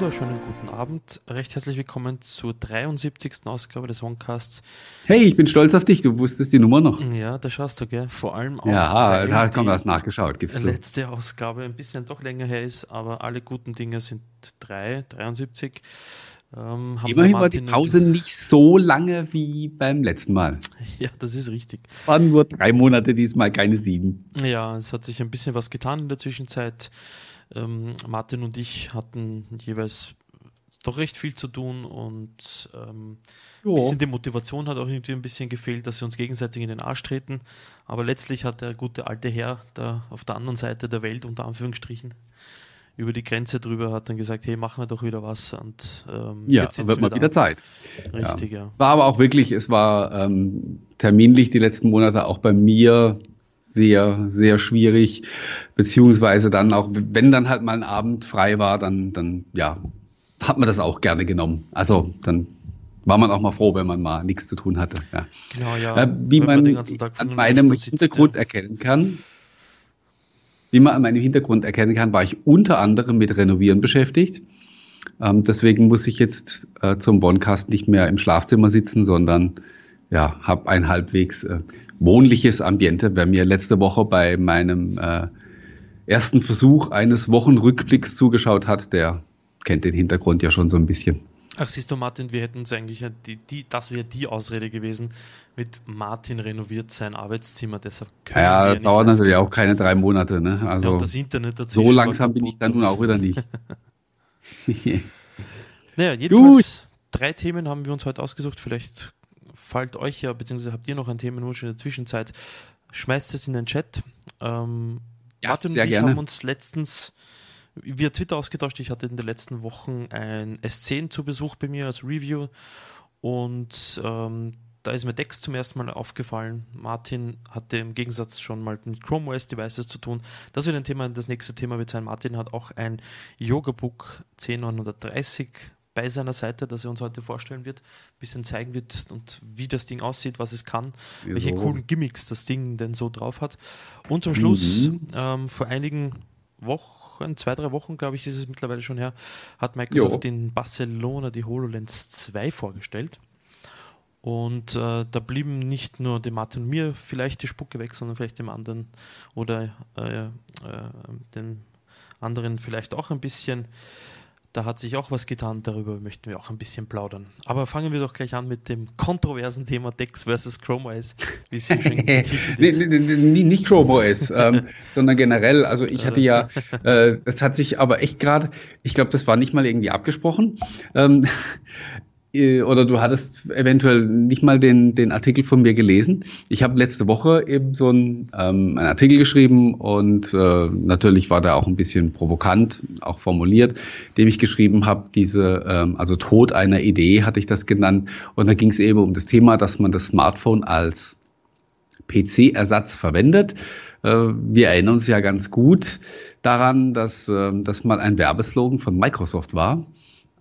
wunderschönen guten Abend. Recht herzlich willkommen zur 73. Ausgabe des Onecasts. Hey, ich bin stolz auf dich. Du wusstest die Nummer noch. Ja, da schaust du, gell? Vor allem auch. Ja, da kommt was nachgeschaut. Gibt's die letzte Ausgabe ein bisschen doch länger her ist, aber alle guten Dinge sind 3, 73. Ähm, Immerhin war die Pause nicht so lange wie beim letzten Mal. Ja, das ist richtig. Waren nur drei Monate, diesmal keine sieben. Ja, es hat sich ein bisschen was getan in der Zwischenzeit. Ähm, Martin und ich hatten jeweils doch recht viel zu tun und ähm, ein bisschen die Motivation hat auch irgendwie ein bisschen gefehlt, dass wir uns gegenseitig in den Arsch treten. Aber letztlich hat der gute alte Herr da auf der anderen Seite der Welt, unter Anführungsstrichen, über die Grenze drüber, hat dann gesagt, hey, machen wir doch wieder was. Und ähm, ja, jetzt wird mal wieder an. Zeit. Richtig, ja. ja. War aber auch wirklich, es war ähm, terminlich die letzten Monate auch bei mir sehr, sehr schwierig. Beziehungsweise dann auch, wenn dann halt mal ein Abend frei war, dann, dann, ja, hat man das auch gerne genommen. Also dann war man auch mal froh, wenn man mal nichts zu tun hatte. Ja. Genau, ja. Äh, wie man, man an meinem Hintergrund ja. erkennen kann, wie man an meinem Hintergrund erkennen kann, war ich unter anderem mit Renovieren beschäftigt. Ähm, deswegen muss ich jetzt äh, zum Bonncast nicht mehr im Schlafzimmer sitzen, sondern ja, habe ein halbwegs äh, wohnliches Ambiente. Wer mir letzte Woche bei meinem äh, ersten Versuch eines Wochenrückblicks zugeschaut hat, der kennt den Hintergrund ja schon so ein bisschen. Ach, siehst du, Martin, wir hätten es eigentlich, die, die, das wäre die Ausrede gewesen, mit Martin renoviert sein Arbeitszimmer, deshalb können Ja, wir das dauert natürlich auch keine drei Monate, ne? Also ja, das Internet so langsam bin ich dann nun auch wieder nicht. naja, jedenfalls Gut. drei Themen haben wir uns heute ausgesucht, vielleicht fällt euch ja, beziehungsweise habt ihr noch ein Themenwunsch in der Zwischenzeit, schmeißt es in den Chat. Ähm, ja, Martin und ich gerne. haben uns letztens via Twitter ausgetauscht. Ich hatte in den letzten Wochen ein S10 zu Besuch bei mir als Review und ähm, da ist mir Dex zum ersten Mal aufgefallen. Martin hatte im Gegensatz schon mal mit Chrome OS Devices zu tun. Das wird ein Thema, das nächste Thema wird sein. Martin hat auch ein Yoga Book 10930 bei seiner Seite, das er uns heute vorstellen wird, ein bisschen zeigen wird und wie das Ding aussieht, was es kann, ja, welche coolen Gimmicks das Ding denn so drauf hat. Und zum Schluss, mhm. ähm, vor einigen Wochen, zwei, drei Wochen, glaube ich, ist es mittlerweile schon her, hat Microsoft jo. in Barcelona die HoloLens 2 vorgestellt. Und äh, da blieben nicht nur dem Martin und mir vielleicht die Spucke weg, sondern vielleicht dem anderen oder äh, äh, den anderen vielleicht auch ein bisschen. Da hat sich auch was getan, darüber möchten wir auch ein bisschen plaudern. Aber fangen wir doch gleich an mit dem kontroversen Thema Dex versus Chrome OS, wie es schon nee, Nicht Chrome OS, ähm, sondern generell. Also ich hatte ja, äh, das hat sich aber echt gerade, ich glaube, das war nicht mal irgendwie abgesprochen. Ähm, äh, oder du hattest eventuell nicht mal den, den Artikel von mir gelesen. Ich habe letzte Woche eben so einen, ähm, einen Artikel geschrieben und äh, natürlich war der auch ein bisschen provokant, auch formuliert, dem ich geschrieben habe, diese, ähm, also Tod einer Idee hatte ich das genannt. Und da ging es eben um das Thema, dass man das Smartphone als PC-Ersatz verwendet. Äh, wir erinnern uns ja ganz gut daran, dass äh, das mal ein Werbeslogan von Microsoft war.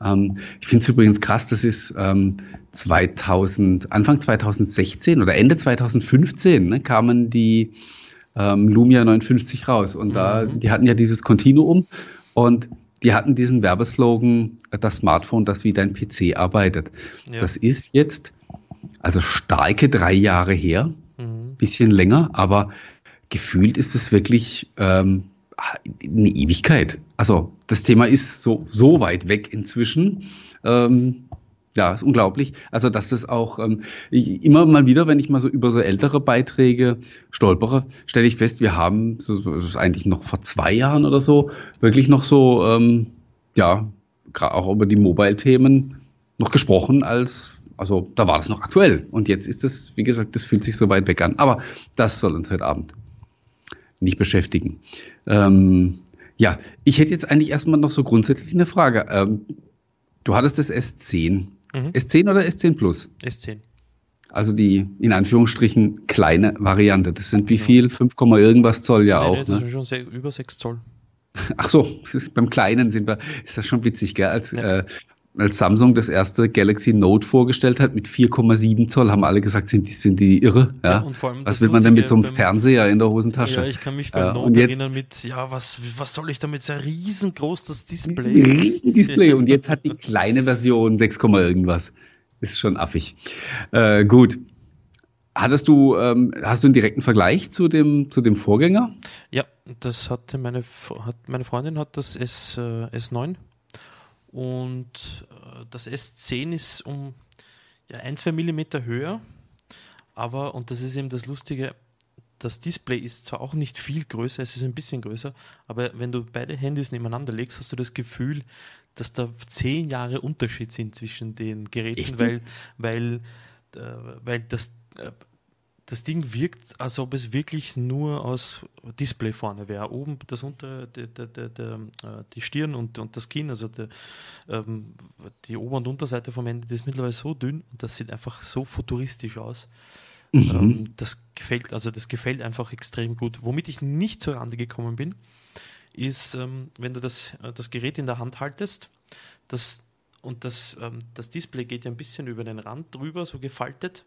Ähm, ich finde es übrigens krass, das ist ähm, 2000, Anfang 2016 oder Ende 2015 ne, kamen die ähm, Lumia 59 raus und mhm. da, die hatten ja dieses Continuum und die hatten diesen Werbeslogan, das Smartphone, das wie dein PC arbeitet. Ja. Das ist jetzt also starke drei Jahre her, mhm. bisschen länger, aber gefühlt ist es wirklich ähm, eine Ewigkeit. Also das Thema ist so, so weit weg inzwischen. Ähm, ja, ist unglaublich. Also, dass das auch ähm, ich, immer mal wieder, wenn ich mal so über so ältere Beiträge stolpere, stelle ich fest, wir haben, so, das ist eigentlich noch vor zwei Jahren oder so, wirklich noch so, ähm, ja, auch über die Mobile-Themen noch gesprochen, als, also da war das noch aktuell. Und jetzt ist es, wie gesagt, das fühlt sich so weit weg an. Aber das soll uns heute Abend nicht beschäftigen. Ähm, ja, ich hätte jetzt eigentlich erstmal noch so grundsätzlich eine Frage. Ähm, du hattest das S10. Mhm. S10 oder S10 Plus? S10. Also die in Anführungsstrichen kleine Variante. Das sind wie viel? 5, irgendwas Zoll ja nee, auch. Nee, das ne? sind schon sehr, über 6 Zoll. Ach so, beim Kleinen sind wir, ist das schon witzig, gell? Als, ja. äh, als Samsung das erste Galaxy Note vorgestellt hat mit 4,7 Zoll, haben alle gesagt, sind die, sind die irre. Ja? ja und vor allem was will man denn mit so einem beim, Fernseher in der Hosentasche? Ja, ich kann mich beim ja, Note erinnern mit, ja, was, was soll ich damit? Ist riesengroß, das Display. Riesendisplay. und jetzt hat die kleine Version 6, irgendwas. Ist schon affig. Äh, gut. Hattest du, ähm, hast du einen direkten Vergleich zu dem, zu dem Vorgänger? Ja, das hatte meine, hat, meine Freundin hat das S, äh, S9 und äh, das S10 ist um ja, ein, zwei Millimeter höher, aber, und das ist eben das Lustige, das Display ist zwar auch nicht viel größer, es ist ein bisschen größer, aber wenn du beide Handys nebeneinander legst, hast du das Gefühl, dass da zehn Jahre Unterschied sind zwischen den Geräten, Echt? weil, weil, äh, weil das äh, das Ding wirkt, als ob es wirklich nur aus Display vorne wäre. Oben das unter der, der, der, äh, die Stirn und, und das Kinn, also ähm, die Ober- und Unterseite vom Ende, das ist mittlerweile so dünn und das sieht einfach so futuristisch aus. Mhm. Ähm, das gefällt, also das gefällt einfach extrem gut. Womit ich nicht zur Rande gekommen bin, ist, ähm, wenn du das, äh, das Gerät in der Hand haltest, das und das, ähm, das Display geht ja ein bisschen über den Rand drüber, so gefaltet.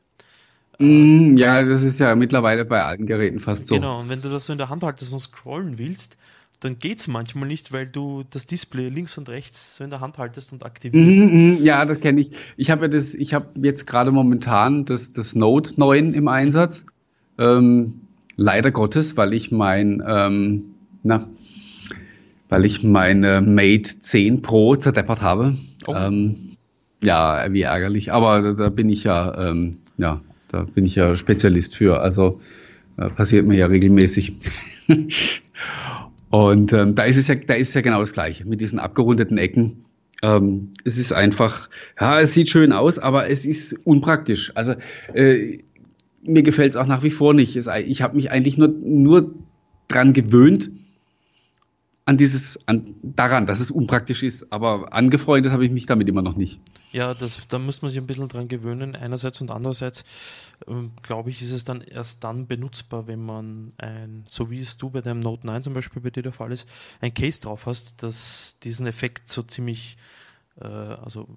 Mm, ja, das ist ja mittlerweile bei allen Geräten fast so. Genau, und wenn du das so in der Hand haltest und scrollen willst, dann geht es manchmal nicht, weil du das Display links und rechts so in der Hand haltest und aktivierst. Mm, mm, ja, das kenne ich. Ich habe ja das, ich habe jetzt gerade momentan das, das Note 9 im Einsatz. Ähm, leider Gottes, weil ich mein, ähm, na, weil ich meine Mate 10 Pro zerdeppert habe. Oh. Ähm, ja, wie ärgerlich. Aber da, da bin ich ja, ähm, ja, da bin ich ja Spezialist für. Also äh, passiert mir ja regelmäßig. Und ähm, da ist es ja, da ist es ja genau das Gleiche mit diesen abgerundeten Ecken. Ähm, es ist einfach, ja, es sieht schön aus, aber es ist unpraktisch. Also äh, mir gefällt es auch nach wie vor nicht. Es, ich habe mich eigentlich nur, nur dran gewöhnt, an dieses, an, daran, dass es unpraktisch ist, aber angefreundet habe ich mich damit immer noch nicht. Ja, das, da muss man sich ein bisschen dran gewöhnen, einerseits und andererseits, ähm, glaube ich, ist es dann erst dann benutzbar, wenn man ein, so wie es du bei deinem Note 9 zum Beispiel bei dir der Fall ist, ein Case drauf hast, das diesen Effekt so ziemlich, äh, also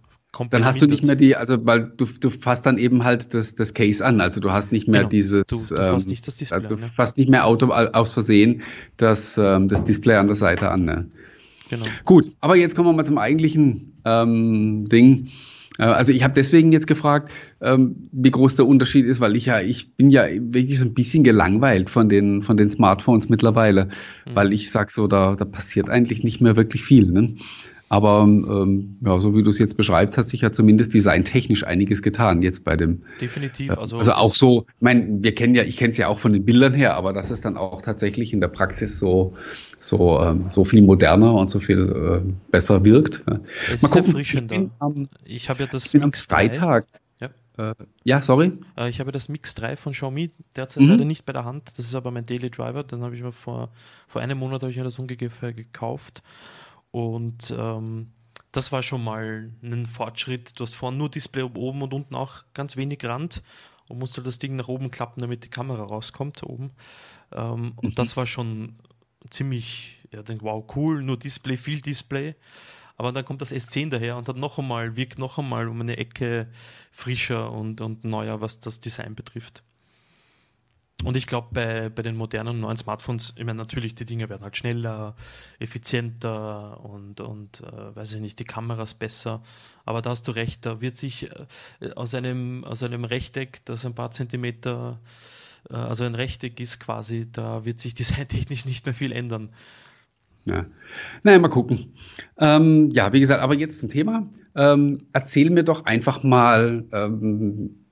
dann hast du nicht mehr die, also weil du, du fasst dann eben halt das, das Case an. Also du hast nicht mehr genau. dieses, du, du fasst ähm, nicht das Display du an, ne? fasst nicht mehr Auto aus Versehen das, ähm, das Display an der Seite an. Ne? Genau. Gut, aber jetzt kommen wir mal zum eigentlichen ähm, Ding. Äh, also ich habe deswegen jetzt gefragt, ähm, wie groß der Unterschied ist, weil ich ja, ich bin ja wirklich so ein bisschen gelangweilt von den, von den Smartphones mittlerweile, mhm. weil ich sag so, da, da passiert eigentlich nicht mehr wirklich viel. Ne? Aber ähm, ja, so wie du es jetzt beschreibst, hat sich ja zumindest designtechnisch einiges getan jetzt bei dem. Definitiv. Also, also auch so, ich meine, wir kennen ja, ich kenne es ja auch von den Bildern her, aber das ist dann auch tatsächlich in der Praxis so so ähm, so viel moderner und so viel äh, besser wirkt. Es Mal ist gucken, erfrischender. Ich, am, ich habe ja das Mix am Freitag. Ja. Äh, ja, sorry. Äh, ich habe das Mix 3 von Xiaomi derzeit mhm. leider nicht bei der Hand. Das ist aber mein Daily Driver. Dann habe ich mir vor, vor einem Monat habe ich mir das ungefähr gekauft. Und ähm, das war schon mal ein Fortschritt. Du hast vorne nur Display oben und unten auch ganz wenig Rand und musst halt das Ding nach oben klappen, damit die Kamera rauskommt oben. Ähm, und mhm. das war schon ziemlich, ja, denk, wow, cool, nur Display, viel Display. Aber dann kommt das S10 daher und hat noch einmal, wirkt noch einmal um eine Ecke frischer und, und neuer, was das Design betrifft. Und ich glaube, bei, bei den modernen neuen Smartphones, ich meine, natürlich, die Dinge werden halt schneller, effizienter und, und äh, weiß ich nicht, die Kameras besser. Aber da hast du recht, da wird sich äh, aus, einem, aus einem Rechteck, das ein paar Zentimeter, äh, also ein Rechteck ist quasi, da wird sich designtechnisch nicht mehr viel ändern. Ja. Naja, mal gucken. Ähm, ja, wie gesagt, aber jetzt zum Thema. Ähm, erzähl mir doch einfach mal, ähm,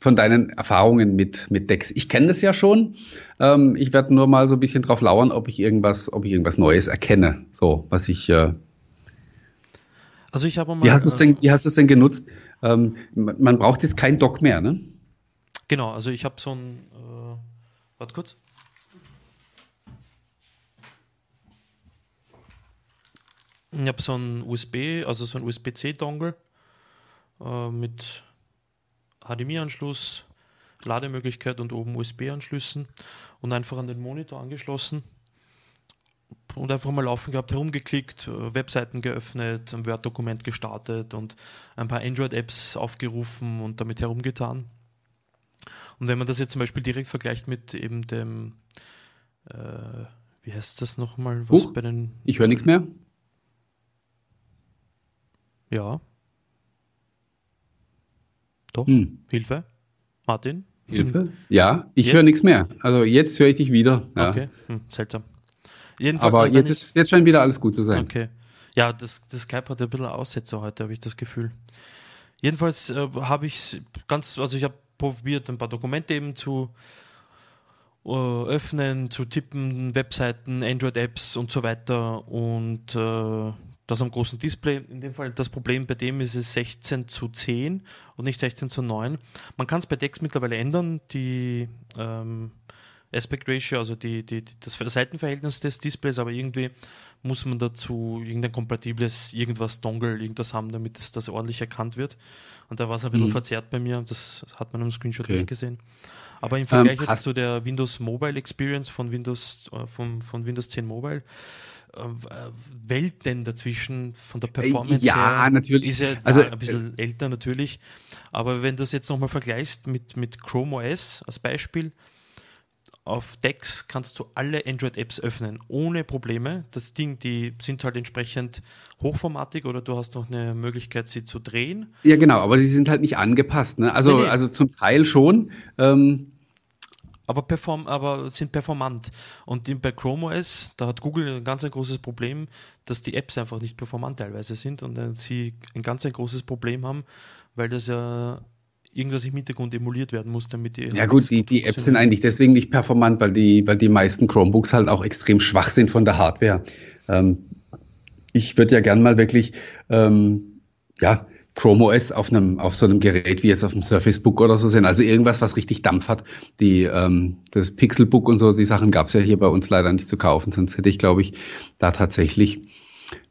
von deinen Erfahrungen mit, mit Decks. Ich kenne das ja schon. Ähm, ich werde nur mal so ein bisschen drauf lauern, ob ich irgendwas, ob ich irgendwas Neues erkenne. So, was ich. Äh also ich habe mal. Wie hast du es denn, wie hast denn genutzt? Ähm, man braucht jetzt kein Dock mehr, ne? Genau, also ich habe so ein. Äh, warte kurz. Ich habe so ein USB, also so ein USB-C-Dongle äh, mit HDMI-Anschluss, Lademöglichkeit und oben USB-Anschlüssen und einfach an den Monitor angeschlossen. und einfach mal laufen gehabt, herumgeklickt, äh, Webseiten geöffnet, ein Word-Dokument gestartet und ein paar Android-Apps aufgerufen und damit herumgetan. Und wenn man das jetzt zum Beispiel direkt vergleicht mit eben dem, äh, wie heißt das nochmal? Was uh, bei den. Ich höre nichts mehr. Ja. Doch. Hm. Hilfe. Martin? Hilfe? Ja, ich höre nichts mehr. Also jetzt höre ich dich wieder. Ja. Okay, hm, seltsam. Jedenfalls, Aber jetzt, ist, jetzt scheint wieder alles gut zu sein. Okay. Ja, das, das Skype hat ein bisschen Aussetzer heute, habe ich das Gefühl. Jedenfalls äh, habe ich ganz, also ich habe probiert, ein paar Dokumente eben zu äh, öffnen, zu tippen, Webseiten, Android-Apps und so weiter und äh, das am großen Display. In dem Fall das Problem bei dem ist es 16 zu 10 und nicht 16 zu 9. Man kann es bei Dex mittlerweile ändern, die ähm, Aspect Ratio, also die, die, das Seitenverhältnis des Displays, aber irgendwie muss man dazu irgendein kompatibles irgendwas Dongle, irgendwas haben, damit es das ordentlich erkannt wird. Und da war es ein bisschen mhm. verzerrt bei mir, das hat man im Screenshot okay. nicht gesehen. Aber im Vergleich ähm, jetzt zu der Windows Mobile Experience von Windows, äh, von, von Windows 10 Mobile, äh, Welten dazwischen von der Performance ja, her. natürlich. Ist ja also, ein bisschen äh, älter natürlich. Aber wenn du das jetzt nochmal vergleichst mit, mit Chrome OS als Beispiel, auf Dex kannst du alle Android-Apps öffnen, ohne Probleme. Das Ding, die sind halt entsprechend hochformatig oder du hast noch eine Möglichkeit, sie zu drehen. Ja, genau, aber sie sind halt nicht angepasst. Ne? Also, nee, nee. also zum Teil schon. Ähm aber, perform, aber sind performant. Und bei Chrome OS, da hat Google ein ganz ein großes Problem, dass die Apps einfach nicht performant teilweise sind und sie ein ganz ein großes Problem haben, weil das ja irgendwas im Hintergrund emuliert werden muss, damit die. Ja gut, die, die Apps sind eigentlich deswegen nicht performant, weil die, weil die meisten Chromebooks halt auch extrem schwach sind von der Hardware. Ähm, ich würde ja gern mal wirklich, ähm, ja, Chrome OS auf einem, auf so einem Gerät wie jetzt auf dem Surface Book oder so sehen. Also irgendwas, was richtig Dampf hat. Die, ähm, das Pixelbook und so, die Sachen gab es ja hier bei uns leider nicht zu kaufen, sonst hätte ich, glaube ich, da tatsächlich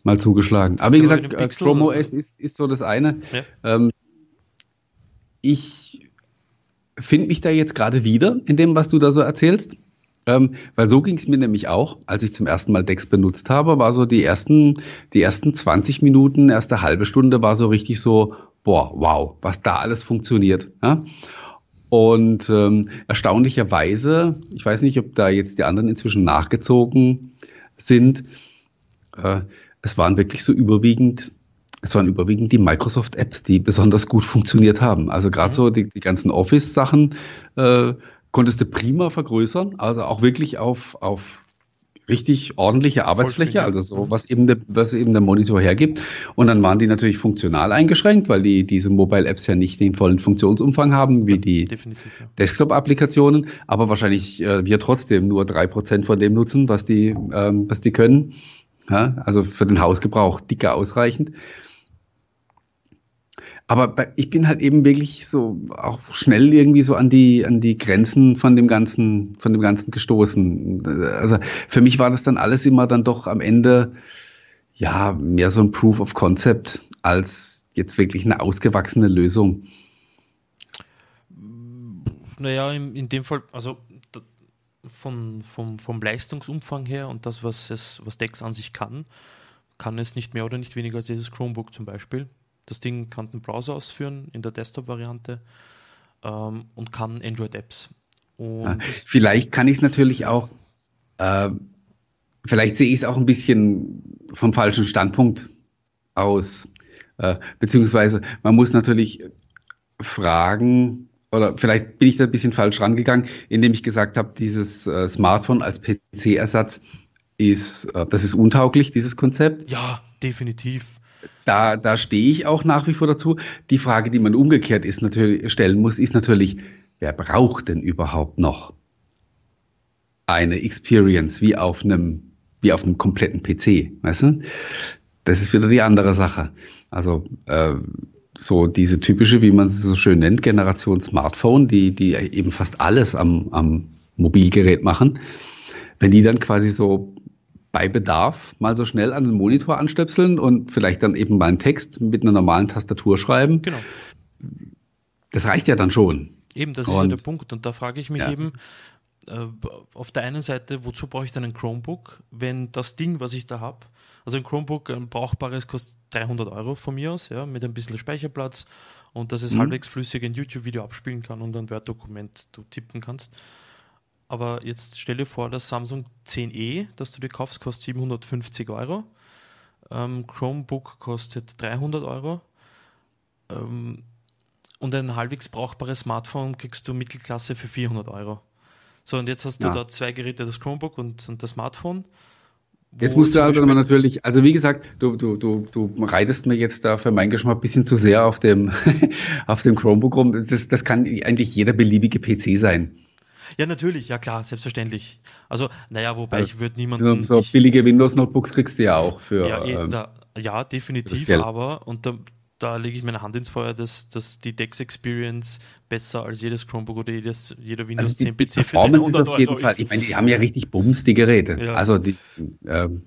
mal zugeschlagen. Aber wie gesagt, äh, Chrome OS ist, ist so das eine. Ja. Ähm, ich finde mich da jetzt gerade wieder in dem, was du da so erzählst. Ähm, weil so ging es mir nämlich auch, als ich zum ersten Mal Dex benutzt habe, war so die ersten, die ersten 20 Minuten, erste halbe Stunde war so richtig so, boah, wow, was da alles funktioniert. Ja? Und ähm, erstaunlicherweise, ich weiß nicht, ob da jetzt die anderen inzwischen nachgezogen sind, äh, es waren wirklich so überwiegend es waren überwiegend die Microsoft-Apps, die besonders gut funktioniert haben. Also gerade so die, die ganzen Office-Sachen äh, konntest du prima vergrößern, also auch wirklich auf, auf richtig ordentliche Arbeitsfläche, also so, mhm. was eben, der, was eben der Monitor hergibt. Und dann waren die natürlich funktional eingeschränkt, weil die, diese Mobile-Apps ja nicht den vollen Funktionsumfang haben, wie die ja. Desktop-Applikationen, aber wahrscheinlich äh, wir trotzdem nur drei Prozent von dem nutzen, was die, ähm, was die können. Ja, also für den Hausgebrauch dicker ausreichend. Aber ich bin halt eben wirklich so auch schnell irgendwie so an die, an die Grenzen von dem Ganzen, von dem Ganzen gestoßen. Also für mich war das dann alles immer dann doch am Ende, ja, mehr so ein Proof of Concept als jetzt wirklich eine ausgewachsene Lösung. Naja, in, in dem Fall, also von, vom, vom Leistungsumfang her und das, was es, was Dex an sich kann, kann es nicht mehr oder nicht weniger als dieses Chromebook zum Beispiel. Das Ding kann den Browser ausführen in der Desktop-Variante ähm, und kann Android-Apps. Ja, vielleicht kann ich es natürlich auch, äh, vielleicht sehe ich es auch ein bisschen vom falschen Standpunkt aus. Äh, beziehungsweise man muss natürlich fragen, oder vielleicht bin ich da ein bisschen falsch rangegangen, indem ich gesagt habe, dieses äh, Smartphone als PC-Ersatz ist, äh, das ist untauglich, dieses Konzept. Ja, definitiv. Da, da stehe ich auch nach wie vor dazu. Die Frage, die man umgekehrt ist, natürlich, stellen muss, ist natürlich, wer braucht denn überhaupt noch eine Experience wie auf einem, wie auf einem kompletten PC? Weißt du? Das ist wieder die andere Sache. Also äh, so diese typische, wie man es so schön nennt, Generation Smartphone, die, die eben fast alles am, am Mobilgerät machen. Wenn die dann quasi so bei Bedarf mal so schnell an den Monitor anstöpseln und vielleicht dann eben mal einen Text mit einer normalen Tastatur schreiben. Genau. Das reicht ja dann schon. Eben, das ist ja der Punkt. Und da frage ich mich ja. eben, äh, auf der einen Seite, wozu brauche ich dann ein Chromebook, wenn das Ding, was ich da habe, also ein Chromebook, ein brauchbares, kostet 300 Euro von mir aus, ja, mit ein bisschen Speicherplatz und dass es mhm. halbwegs flüssig ein YouTube-Video abspielen kann und ein Word-Dokument du tippen kannst. Aber jetzt stell dir vor, das Samsung 10e, das du dir kaufst, kostet 750 Euro. Ähm, Chromebook kostet 300 Euro. Ähm, und ein halbwegs brauchbares Smartphone kriegst du Mittelklasse für 400 Euro. So, und jetzt hast du ja. da zwei Geräte, das Chromebook und, und das Smartphone. Jetzt musst du also natürlich, also wie gesagt, du, du, du, du reitest mir jetzt da für meinen Geschmack ein bisschen zu sehr auf dem, auf dem Chromebook rum. Das, das kann eigentlich jeder beliebige PC sein. Ja, natürlich, ja klar, selbstverständlich. Also, naja, wobei also, ich würde niemanden. So, billige Windows-Notebooks kriegst du ja auch für. Ja, eh, ähm, da, ja definitiv, aber und da, da lege ich meine Hand ins Feuer, dass, dass die Dex Experience besser als jedes Chromebook oder jedes, jeder Windows also 10 PC die Performance ist auf jeden Fall. Ich meine, die haben ja richtig Bums, die Geräte. Ja. Also die, ähm,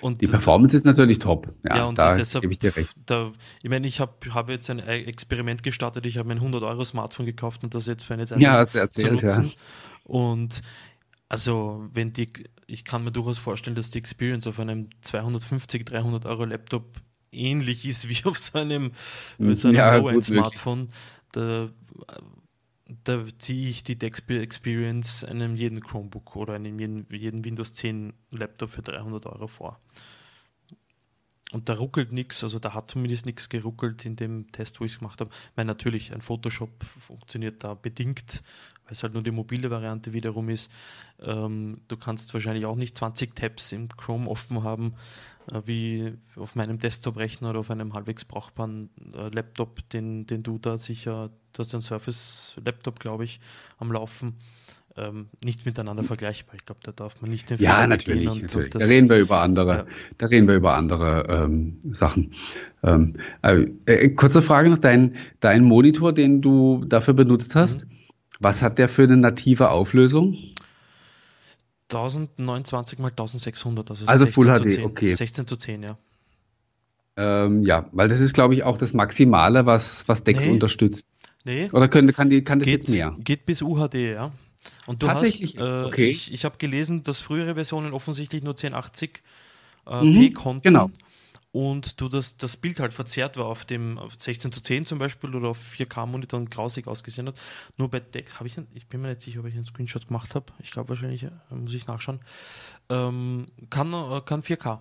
und, die Performance ist natürlich top. Ja, ja und da deshalb, gebe ich dir recht. Da, ich meine, ich habe hab jetzt ein Experiment gestartet. Ich habe mein 100 Euro Smartphone gekauft und das jetzt für eine Zeit ja, hast erzählt, Ja. Und also, wenn die, ich kann mir durchaus vorstellen, dass die Experience auf einem 250, 300 Euro Laptop ähnlich ist wie auf so einem, so einem ja, Low-End-Smartphone. Da, da ziehe ich die Dex Experience einem jeden Chromebook oder einem jeden, jeden Windows 10 Laptop für 300 Euro vor. Und da ruckelt nichts, also da hat zumindest nichts geruckelt in dem Test, wo ich es gemacht habe. Ich meine, natürlich, ein Photoshop funktioniert da bedingt, weil es halt nur die mobile Variante wiederum ist. Ähm, du kannst wahrscheinlich auch nicht 20 Tabs im Chrome offen haben, äh, wie auf meinem Desktop-Rechner oder auf einem halbwegs brauchbaren äh, Laptop, den, den du da sicher, du hast einen Surface-Laptop, glaube ich, am Laufen. Ähm, nicht miteinander vergleichbar. Ich glaube, da darf man nicht den Ja, natürlich. Und, natürlich. Und da reden wir über andere, ja. da reden wir über andere ähm, Sachen. Ähm, äh, äh, kurze Frage noch: Dein, dein Monitor, den du dafür benutzt hast, mhm. Was hat der für eine native Auflösung? 1029 mal 1600, also, also Full HD, 10, okay. 16 zu 10, ja. Ähm, ja, weil das ist, glaube ich, auch das Maximale, was, was Dex nee. unterstützt. Nee. Oder können, kann, die, kann das geht, jetzt mehr? Geht bis UHD, ja. Und du Tatsächlich? hast, äh, okay. ich, ich habe gelesen, dass frühere Versionen offensichtlich nur 1080p äh, mhm, konnten. Genau und du das, das Bild halt verzerrt war auf dem auf 16 zu 10 zum Beispiel oder auf 4K-Monitor und grausig ausgesehen hat. Nur bei Dex habe ich, ich bin mir nicht sicher, ob ich einen Screenshot gemacht habe. Ich glaube wahrscheinlich, äh, muss ich nachschauen. Ähm, kann, äh, kann 4K.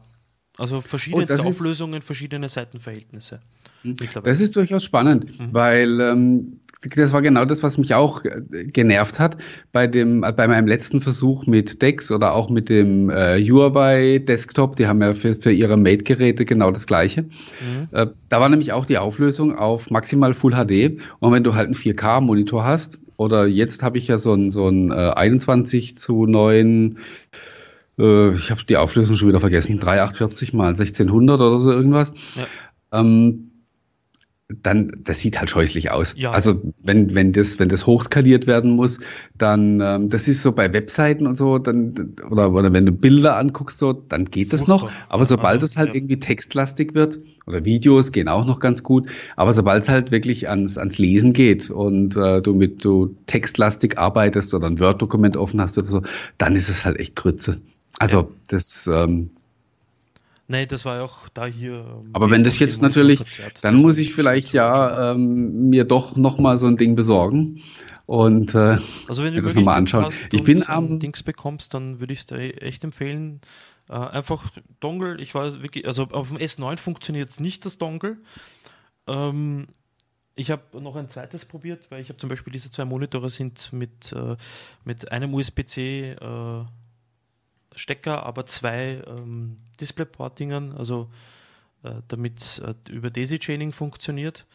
Also verschiedene oh, Auflösungen, verschiedene Seitenverhältnisse. Hm. Das ist durchaus spannend, mhm. weil ähm, das war genau das, was mich auch äh, genervt hat bei dem, äh, bei meinem letzten Versuch mit Dex oder auch mit dem äh, Huawei Desktop. Die haben ja für, für ihre Mate-Geräte genau das Gleiche. Mhm. Äh, da war nämlich auch die Auflösung auf maximal Full HD. Und wenn du halt einen 4K-Monitor hast, oder jetzt habe ich ja so ein, so ein äh, 21 zu 9 äh, ich habe die Auflösung schon wieder vergessen, 348 mal 1600 oder so irgendwas. Ja. Ähm, dann, das sieht halt scheußlich aus. Ja. Also wenn, wenn das, wenn das hochskaliert werden muss, dann, ähm, das ist so bei Webseiten und so, dann, oder, oder wenn du Bilder anguckst, so, dann geht das noch. Aber sobald es halt ja. irgendwie textlastig wird, oder Videos gehen auch noch ganz gut, aber sobald es halt wirklich ans, ans Lesen geht und äh, du mit du textlastig arbeitest oder ein Word-Dokument offen hast oder so, dann ist es halt echt Grütze. Also ja. das ähm, Nee, das war ja auch da hier. Ähm, Aber wenn das jetzt natürlich, dann muss ich vielleicht ja ähm, mir doch nochmal so ein Ding besorgen und äh, also wenn du das nochmal anschauen. Ich bin am Dings bekommst, dann würde ich es dir echt empfehlen. Äh, einfach Dongle, ich weiß wirklich, also auf dem S9 funktioniert es nicht, das Dongle. Ähm, ich habe noch ein zweites probiert, weil ich habe zum Beispiel diese zwei Monitore sind mit, äh, mit einem USB-C äh, Stecker, aber zwei ähm, Displayport-Dingern, also äh, damit äh, über Daisy-Chaining funktioniert.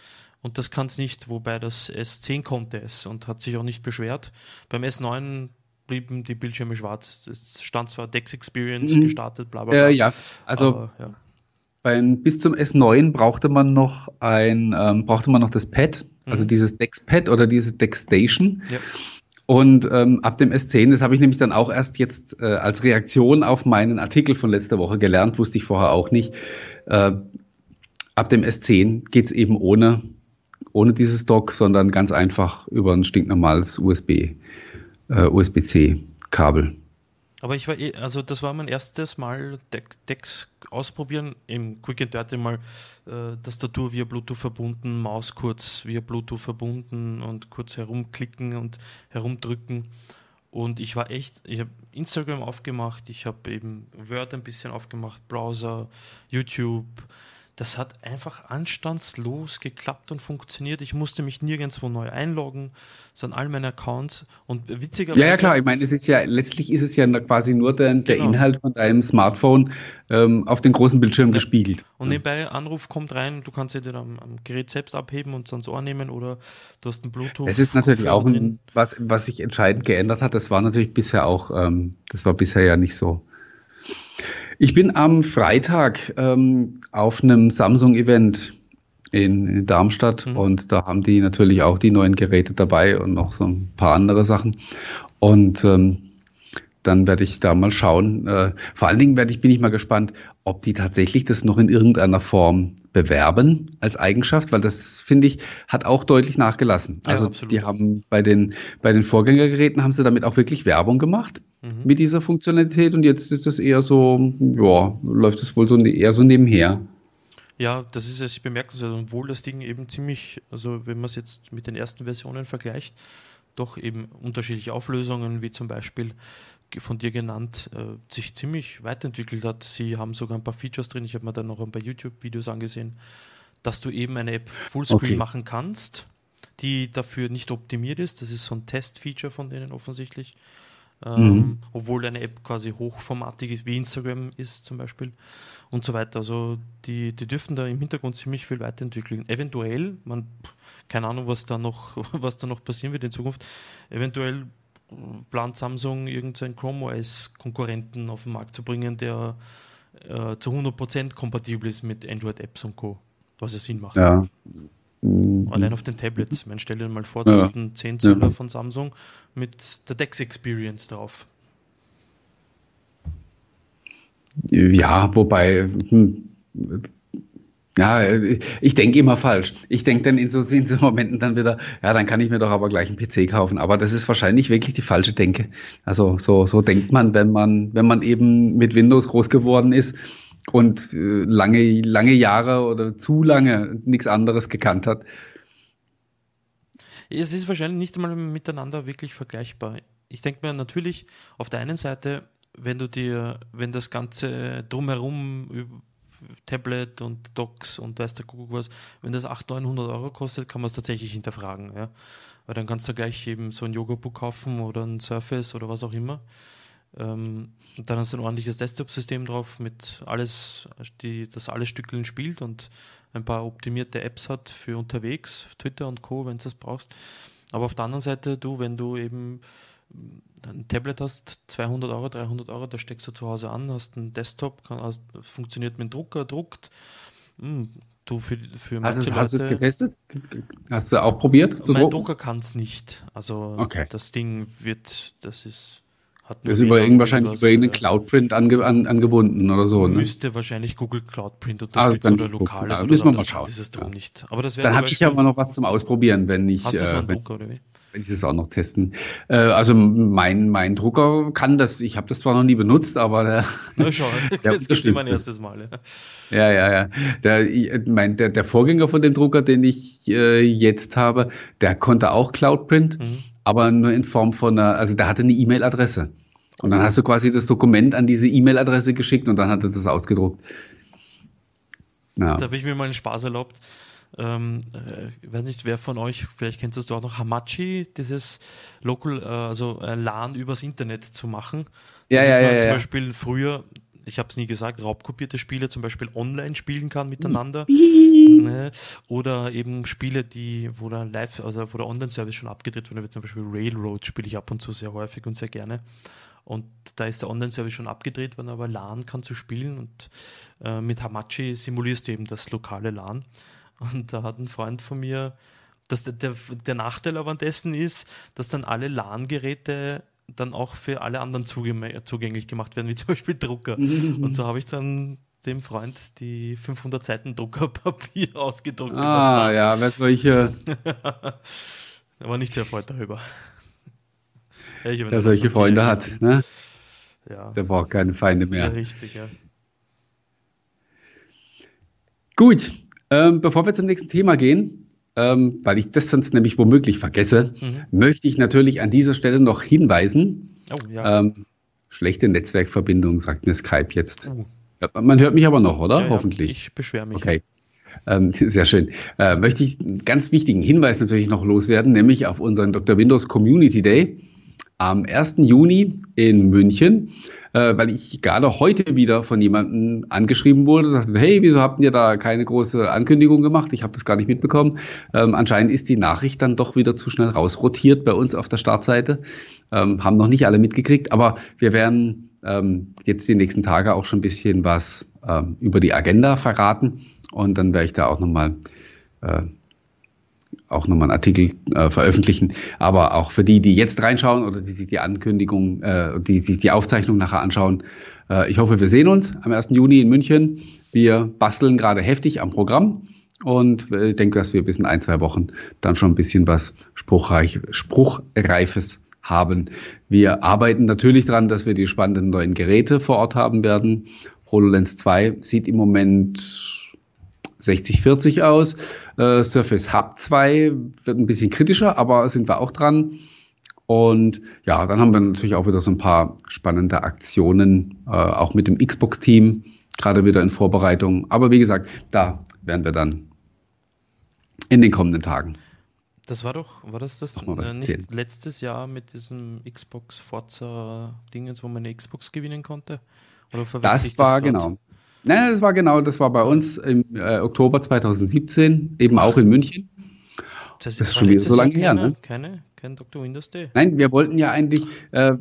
Und das kann es nicht, wobei das S10 konnte es und hat sich auch nicht beschwert. Beim S9 blieben die Bildschirme schwarz. Es stand zwar Dex Experience mhm. gestartet, bla bla bla. Äh, ja, also aber, ja. Beim, bis zum S9 brauchte man noch ein, ähm, brauchte man noch das Pad, also mhm. dieses Dex-Pad oder diese Dex Station. Ja. Und ähm, ab dem S10, das habe ich nämlich dann auch erst jetzt äh, als Reaktion auf meinen Artikel von letzter Woche gelernt, wusste ich vorher auch nicht. Äh, ab dem S10 geht es eben ohne, ohne dieses Dock, sondern ganz einfach über ein stinknormales USB. äh, USB-C-Kabel. Aber ich war eh, also das war mein erstes Mal Decks ausprobieren, im Quick and Dirty mal äh, Tastatur via Bluetooth verbunden, Maus kurz via Bluetooth verbunden und kurz herumklicken und herumdrücken. Und ich war echt, ich habe Instagram aufgemacht, ich habe eben Word ein bisschen aufgemacht, Browser, YouTube, das hat einfach anstandslos geklappt und funktioniert. Ich musste mich nirgendwo neu einloggen, sondern all meine Accounts und witzigerweise. Ja, ja, klar. Ich meine, es ist ja, letztlich ist es ja quasi nur der, der genau. Inhalt von deinem Smartphone ähm, auf den großen Bildschirm ja. gespiegelt. Und nebenbei Anruf kommt rein, du kannst ihn am, am Gerät selbst abheben und ans Ohr nehmen oder du hast ein Bluetooth. Es ist natürlich auch ein, was, was sich entscheidend geändert hat. Das war natürlich bisher auch, ähm, das war bisher ja nicht so. Ich bin am Freitag ähm, auf einem Samsung-Event in, in, Darmstadt mhm. und da haben die natürlich auch die neuen Geräte dabei und noch so ein paar andere Sachen. Und ähm, dann werde ich da mal schauen. Äh, vor allen Dingen werde ich, bin ich mal gespannt, ob die tatsächlich das noch in irgendeiner Form bewerben als Eigenschaft, weil das finde ich hat auch deutlich nachgelassen. Ja, also absolut. die haben bei den bei den Vorgängergeräten haben sie damit auch wirklich Werbung gemacht mhm. mit dieser Funktionalität und jetzt ist das eher so, ja, läuft es wohl so ne, eher so nebenher. Ja, das ist ich bemerkenswert, obwohl das Ding eben ziemlich, also wenn man es jetzt mit den ersten Versionen vergleicht, doch eben unterschiedliche Auflösungen, wie zum Beispiel von dir genannt, äh, sich ziemlich weiterentwickelt hat. Sie haben sogar ein paar Features drin, ich habe mir dann noch ein paar YouTube-Videos angesehen, dass du eben eine App Fullscreen okay. machen kannst, die dafür nicht optimiert ist. Das ist so ein Test-Feature von denen offensichtlich. Ähm, mhm. Obwohl eine App quasi hochformatig ist, wie Instagram ist zum Beispiel und so weiter. Also die, die dürfen da im Hintergrund ziemlich viel weiterentwickeln. Eventuell, man, keine Ahnung, was da noch, was da noch passieren wird in Zukunft. Eventuell plant Samsung irgendeinen Chrome OS Konkurrenten auf den Markt zu bringen, der äh, zu 100% kompatibel ist mit Android Apps und Co. Was es Sinn macht. Ja. Allein auf den Tablets. Man stelle dir mal vor, du ja. hast einen 10 Zöller ja. von Samsung mit der Dex Experience drauf. Ja, wobei, hm, ja, ich denke immer falsch. Ich denke dann in so, in so Momenten dann wieder, ja, dann kann ich mir doch aber gleich einen PC kaufen. Aber das ist wahrscheinlich wirklich die falsche Denke. Also so, so denkt man, wenn man, wenn man eben mit Windows groß geworden ist und äh, lange, lange Jahre oder zu lange nichts anderes gekannt hat. Es ist wahrscheinlich nicht einmal miteinander wirklich vergleichbar. Ich denke mir natürlich, auf der einen Seite, wenn du dir, wenn das Ganze drumherum Tablet und Docs und weiß der Kuckuck was, wenn das 800, 900 Euro kostet, kann man es tatsächlich hinterfragen. Ja? Weil dann kannst du gleich eben so ein Yoga-Book kaufen oder ein Surface oder was auch immer. Ähm, dann hast du ein ordentliches Desktop-System drauf mit alles, die, das alle Stückeln spielt und ein paar optimierte Apps hat für unterwegs, Twitter und Co., wenn du das brauchst. Aber auf der anderen Seite, du, wenn du eben ein Tablet hast, 200 Euro, 300 Euro, da steckst du zu Hause an, hast einen Desktop, kann, hast, funktioniert mit dem Drucker, druckt. Hm, du für, für hast, es, hast du es getestet? Hast du auch probiert? Zu mein drucken? Drucker kann es nicht. Also okay. das Ding wird, das ist das ist über irgend, wahrscheinlich über irgendeinen äh, Cloudprint ange, an, angebunden oder so. Ne? Müsste wahrscheinlich Google Cloudprint unterstützen also oder lokales. Ja, müssen wir mal schauen. Ist ja. nicht. Aber das dann habe ich aber noch was zum Ausprobieren, wenn ich. Hast du so einen äh, Drucker oder wie? wenn ich das auch noch testen. Äh, also mein, mein Drucker kann das, ich habe das zwar noch nie benutzt, aber der, Na schau, der jetzt gibt mein erstes Mal. Ja, ja, ja. Der, mein, der, der Vorgänger von dem Drucker, den ich äh, jetzt habe, der konnte auch Cloudprint, mhm. aber nur in Form von einer, also der hatte eine E-Mail-Adresse. Und dann hast du quasi das Dokument an diese E-Mail-Adresse geschickt und dann hat er das ausgedruckt. Ja. Da habe ich mir mal einen Spaß erlaubt ähm, äh, ich weiß nicht, wer von euch, vielleicht kennst du auch noch Hamachi, dieses Local, äh, also äh, LAN übers Internet zu machen. Ja, ja, ja. Zum ja. Beispiel früher, ich habe es nie gesagt, raubkopierte Spiele zum Beispiel online spielen kann miteinander. ne? Oder eben Spiele, die, wo der Live, also wo der Online-Service schon abgedreht wurde, wie zum Beispiel Railroad spiele ich ab und zu sehr häufig und sehr gerne. Und da ist der Online-Service schon abgedreht worden, aber LAN kannst du spielen und äh, mit Hamachi simulierst du eben das lokale LAN. Und da hat ein Freund von mir, dass der, der, der Nachteil aber an dessen ist, dass dann alle LAN-Geräte dann auch für alle anderen zugänglich gemacht werden, wie zum Beispiel Drucker. Und so habe ich dann dem Freund die 500 Seiten Druckerpapier ausgedruckt. Ah, ja, wer solche. er war nicht sehr erfreut darüber. ja, der solche Freunde hat. Ne? Ja. Der braucht keine Feinde mehr. Ja, richtig, ja. Gut, ähm, bevor wir zum nächsten Thema gehen, ähm, weil ich das sonst nämlich womöglich vergesse, mhm. möchte ich natürlich an dieser Stelle noch hinweisen. Oh, ja. ähm, schlechte Netzwerkverbindung, sagt mir Skype jetzt. Uh. Man hört mich aber noch, oder? Ja, Hoffentlich. ich beschwere mich. Okay. Ähm, sehr schön. Äh, möchte ich einen ganz wichtigen Hinweis natürlich noch loswerden, nämlich auf unseren Dr. Windows Community Day am 1. Juni in München äh, weil ich gerade heute wieder von jemandem angeschrieben wurde, dachte, hey, wieso habt ihr da keine große Ankündigung gemacht? Ich habe das gar nicht mitbekommen. Ähm, anscheinend ist die Nachricht dann doch wieder zu schnell rausrotiert bei uns auf der Startseite. Ähm, haben noch nicht alle mitgekriegt, aber wir werden ähm, jetzt die nächsten Tage auch schon ein bisschen was ähm, über die Agenda verraten und dann werde ich da auch nochmal äh, auch nochmal einen Artikel äh, veröffentlichen. Aber auch für die, die jetzt reinschauen oder die sich die Ankündigung, äh, die sich die Aufzeichnung nachher anschauen, äh, ich hoffe, wir sehen uns am 1. Juni in München. Wir basteln gerade heftig am Programm und äh, ich denke, dass wir bis in ein, zwei Wochen dann schon ein bisschen was Spruchreich, Spruchreifes haben. Wir arbeiten natürlich daran, dass wir die spannenden neuen Geräte vor Ort haben werden. HoloLens 2 sieht im Moment 60-40 aus. Äh, Surface Hub 2 wird ein bisschen kritischer, aber sind wir auch dran. Und ja, dann haben wir natürlich auch wieder so ein paar spannende Aktionen, äh, auch mit dem Xbox-Team, gerade wieder in Vorbereitung. Aber wie gesagt, da werden wir dann in den kommenden Tagen. Das war doch, war das das äh, nicht letztes Jahr mit diesem Xbox Forza Dingens, wo man eine Xbox gewinnen konnte? das war das genau. Nein, das war genau, das war bei uns im äh, Oktober 2017, eben auch in München. Das, das ist schon wieder so lange her, ne? Keine, kein Dr. Windows Day. Nein, wir wollten ja eigentlich, äh,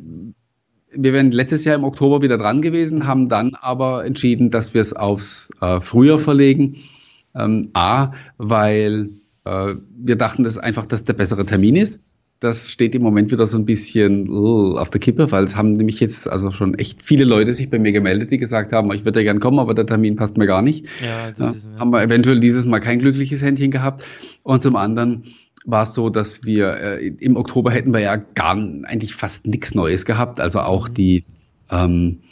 wir wären letztes Jahr im Oktober wieder dran gewesen, haben dann aber entschieden, dass wir es aufs äh, Frühjahr verlegen. Ähm, A, weil äh, wir dachten, dass einfach dass der bessere Termin ist das steht im Moment wieder so ein bisschen uh, auf der Kippe, weil es haben nämlich jetzt also schon echt viele Leute sich bei mir gemeldet, die gesagt haben, ich würde ja gern kommen, aber der Termin passt mir gar nicht. Ja, das ja, ist, ja. Haben wir eventuell dieses Mal kein glückliches Händchen gehabt. Und zum anderen war es so, dass wir äh, im Oktober hätten wir ja gar eigentlich fast nichts Neues gehabt. Also auch mhm. die ähm,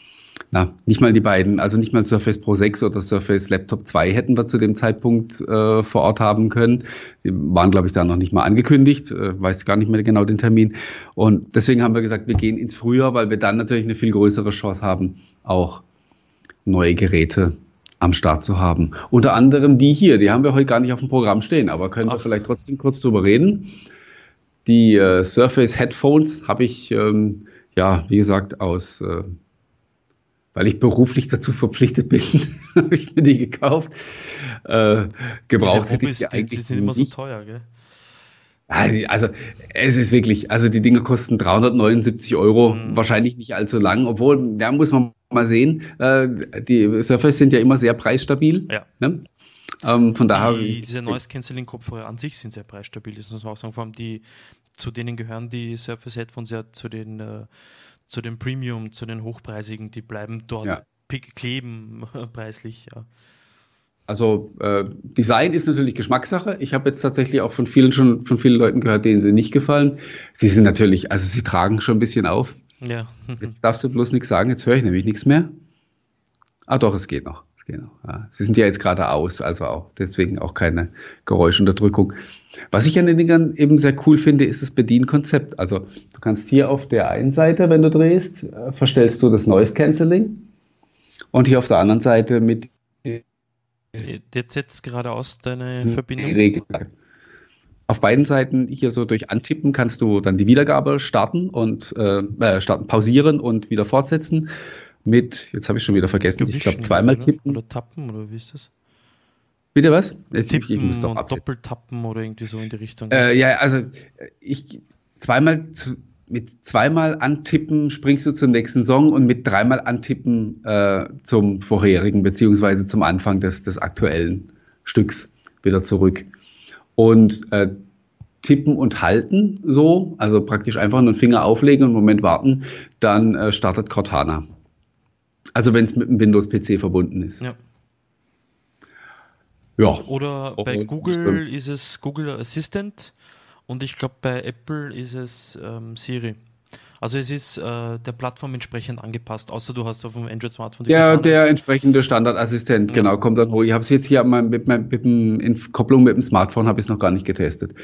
na, nicht mal die beiden, also nicht mal Surface Pro 6 oder Surface Laptop 2 hätten wir zu dem Zeitpunkt äh, vor Ort haben können. Die waren, glaube ich, da noch nicht mal angekündigt, äh, weiß gar nicht mehr genau den Termin. Und deswegen haben wir gesagt, wir gehen ins Frühjahr, weil wir dann natürlich eine viel größere Chance haben, auch neue Geräte am Start zu haben. Unter anderem die hier, die haben wir heute gar nicht auf dem Programm stehen, aber können Ach. wir vielleicht trotzdem kurz drüber reden. Die äh, Surface Headphones habe ich, ähm, ja, wie gesagt, aus äh, weil ich beruflich dazu verpflichtet bin, habe ich mir die gekauft. Äh, gebraucht hätte ich sie eigentlich die sind immer so teuer, gell? Also es ist wirklich, also die Dinge kosten 379 Euro, mhm. wahrscheinlich nicht allzu lang, obwohl, da muss man mal sehen, äh, die Surface sind ja immer sehr preisstabil. Ja. Ne? Ähm, von daher. Die, diese Noise Cancelling Kopfhörer an sich sind sehr preisstabil, das muss man auch sagen. Vor allem die, zu denen gehören die Surface Headphones ja zu den äh, zu den Premium, zu den hochpreisigen, die bleiben dort ja. kleben preislich. Ja. Also äh, Design ist natürlich Geschmackssache. Ich habe jetzt tatsächlich auch von vielen schon von vielen Leuten gehört, denen sie nicht gefallen. Sie sind natürlich, also sie tragen schon ein bisschen auf. Ja. jetzt darfst du bloß nichts sagen, jetzt höre ich nämlich nichts mehr. Ah doch, es geht noch. Genau. Ja. Sie sind ja jetzt gerade aus, also auch deswegen auch keine Geräuschunterdrückung. Was ich an den Dingern eben sehr cool finde, ist das Bedienkonzept. Also du kannst hier auf der einen Seite, wenn du drehst, äh, verstellst du das Noise Cancelling und hier auf der anderen Seite mit Jetzt setzt gerade aus deine Verbindung. Regel. Auf beiden Seiten hier so durch Antippen kannst du dann die Wiedergabe starten und äh, äh starten, pausieren und wieder fortsetzen mit, jetzt habe ich schon wieder vergessen, ich glaube zweimal oder? tippen. Oder tappen, oder wie ist das? Bitte was? Jetzt tippen ich, muss doch und doppeltappen oder irgendwie so in die Richtung. Äh, ja, also ich zweimal mit zweimal antippen springst du zum nächsten Song und mit dreimal antippen äh, zum vorherigen beziehungsweise zum Anfang des, des aktuellen Stücks wieder zurück. Und äh, tippen und halten so, also praktisch einfach einen Finger auflegen und einen Moment warten, dann äh, startet Cortana. Also wenn es mit einem Windows-PC verbunden ist. Ja. Ja. Oder bei Google ist es Google Assistant und ich glaube bei Apple ist es ähm, Siri. Also es ist äh, der Plattform entsprechend angepasst, außer du hast auf dem Android-Smartphone die Ja, der entsprechende Standardassistent, ja. genau, kommt dann hoch. Ich habe es jetzt hier mit, mit, mit, in Kopplung mit dem Smartphone habe ich es noch gar nicht getestet.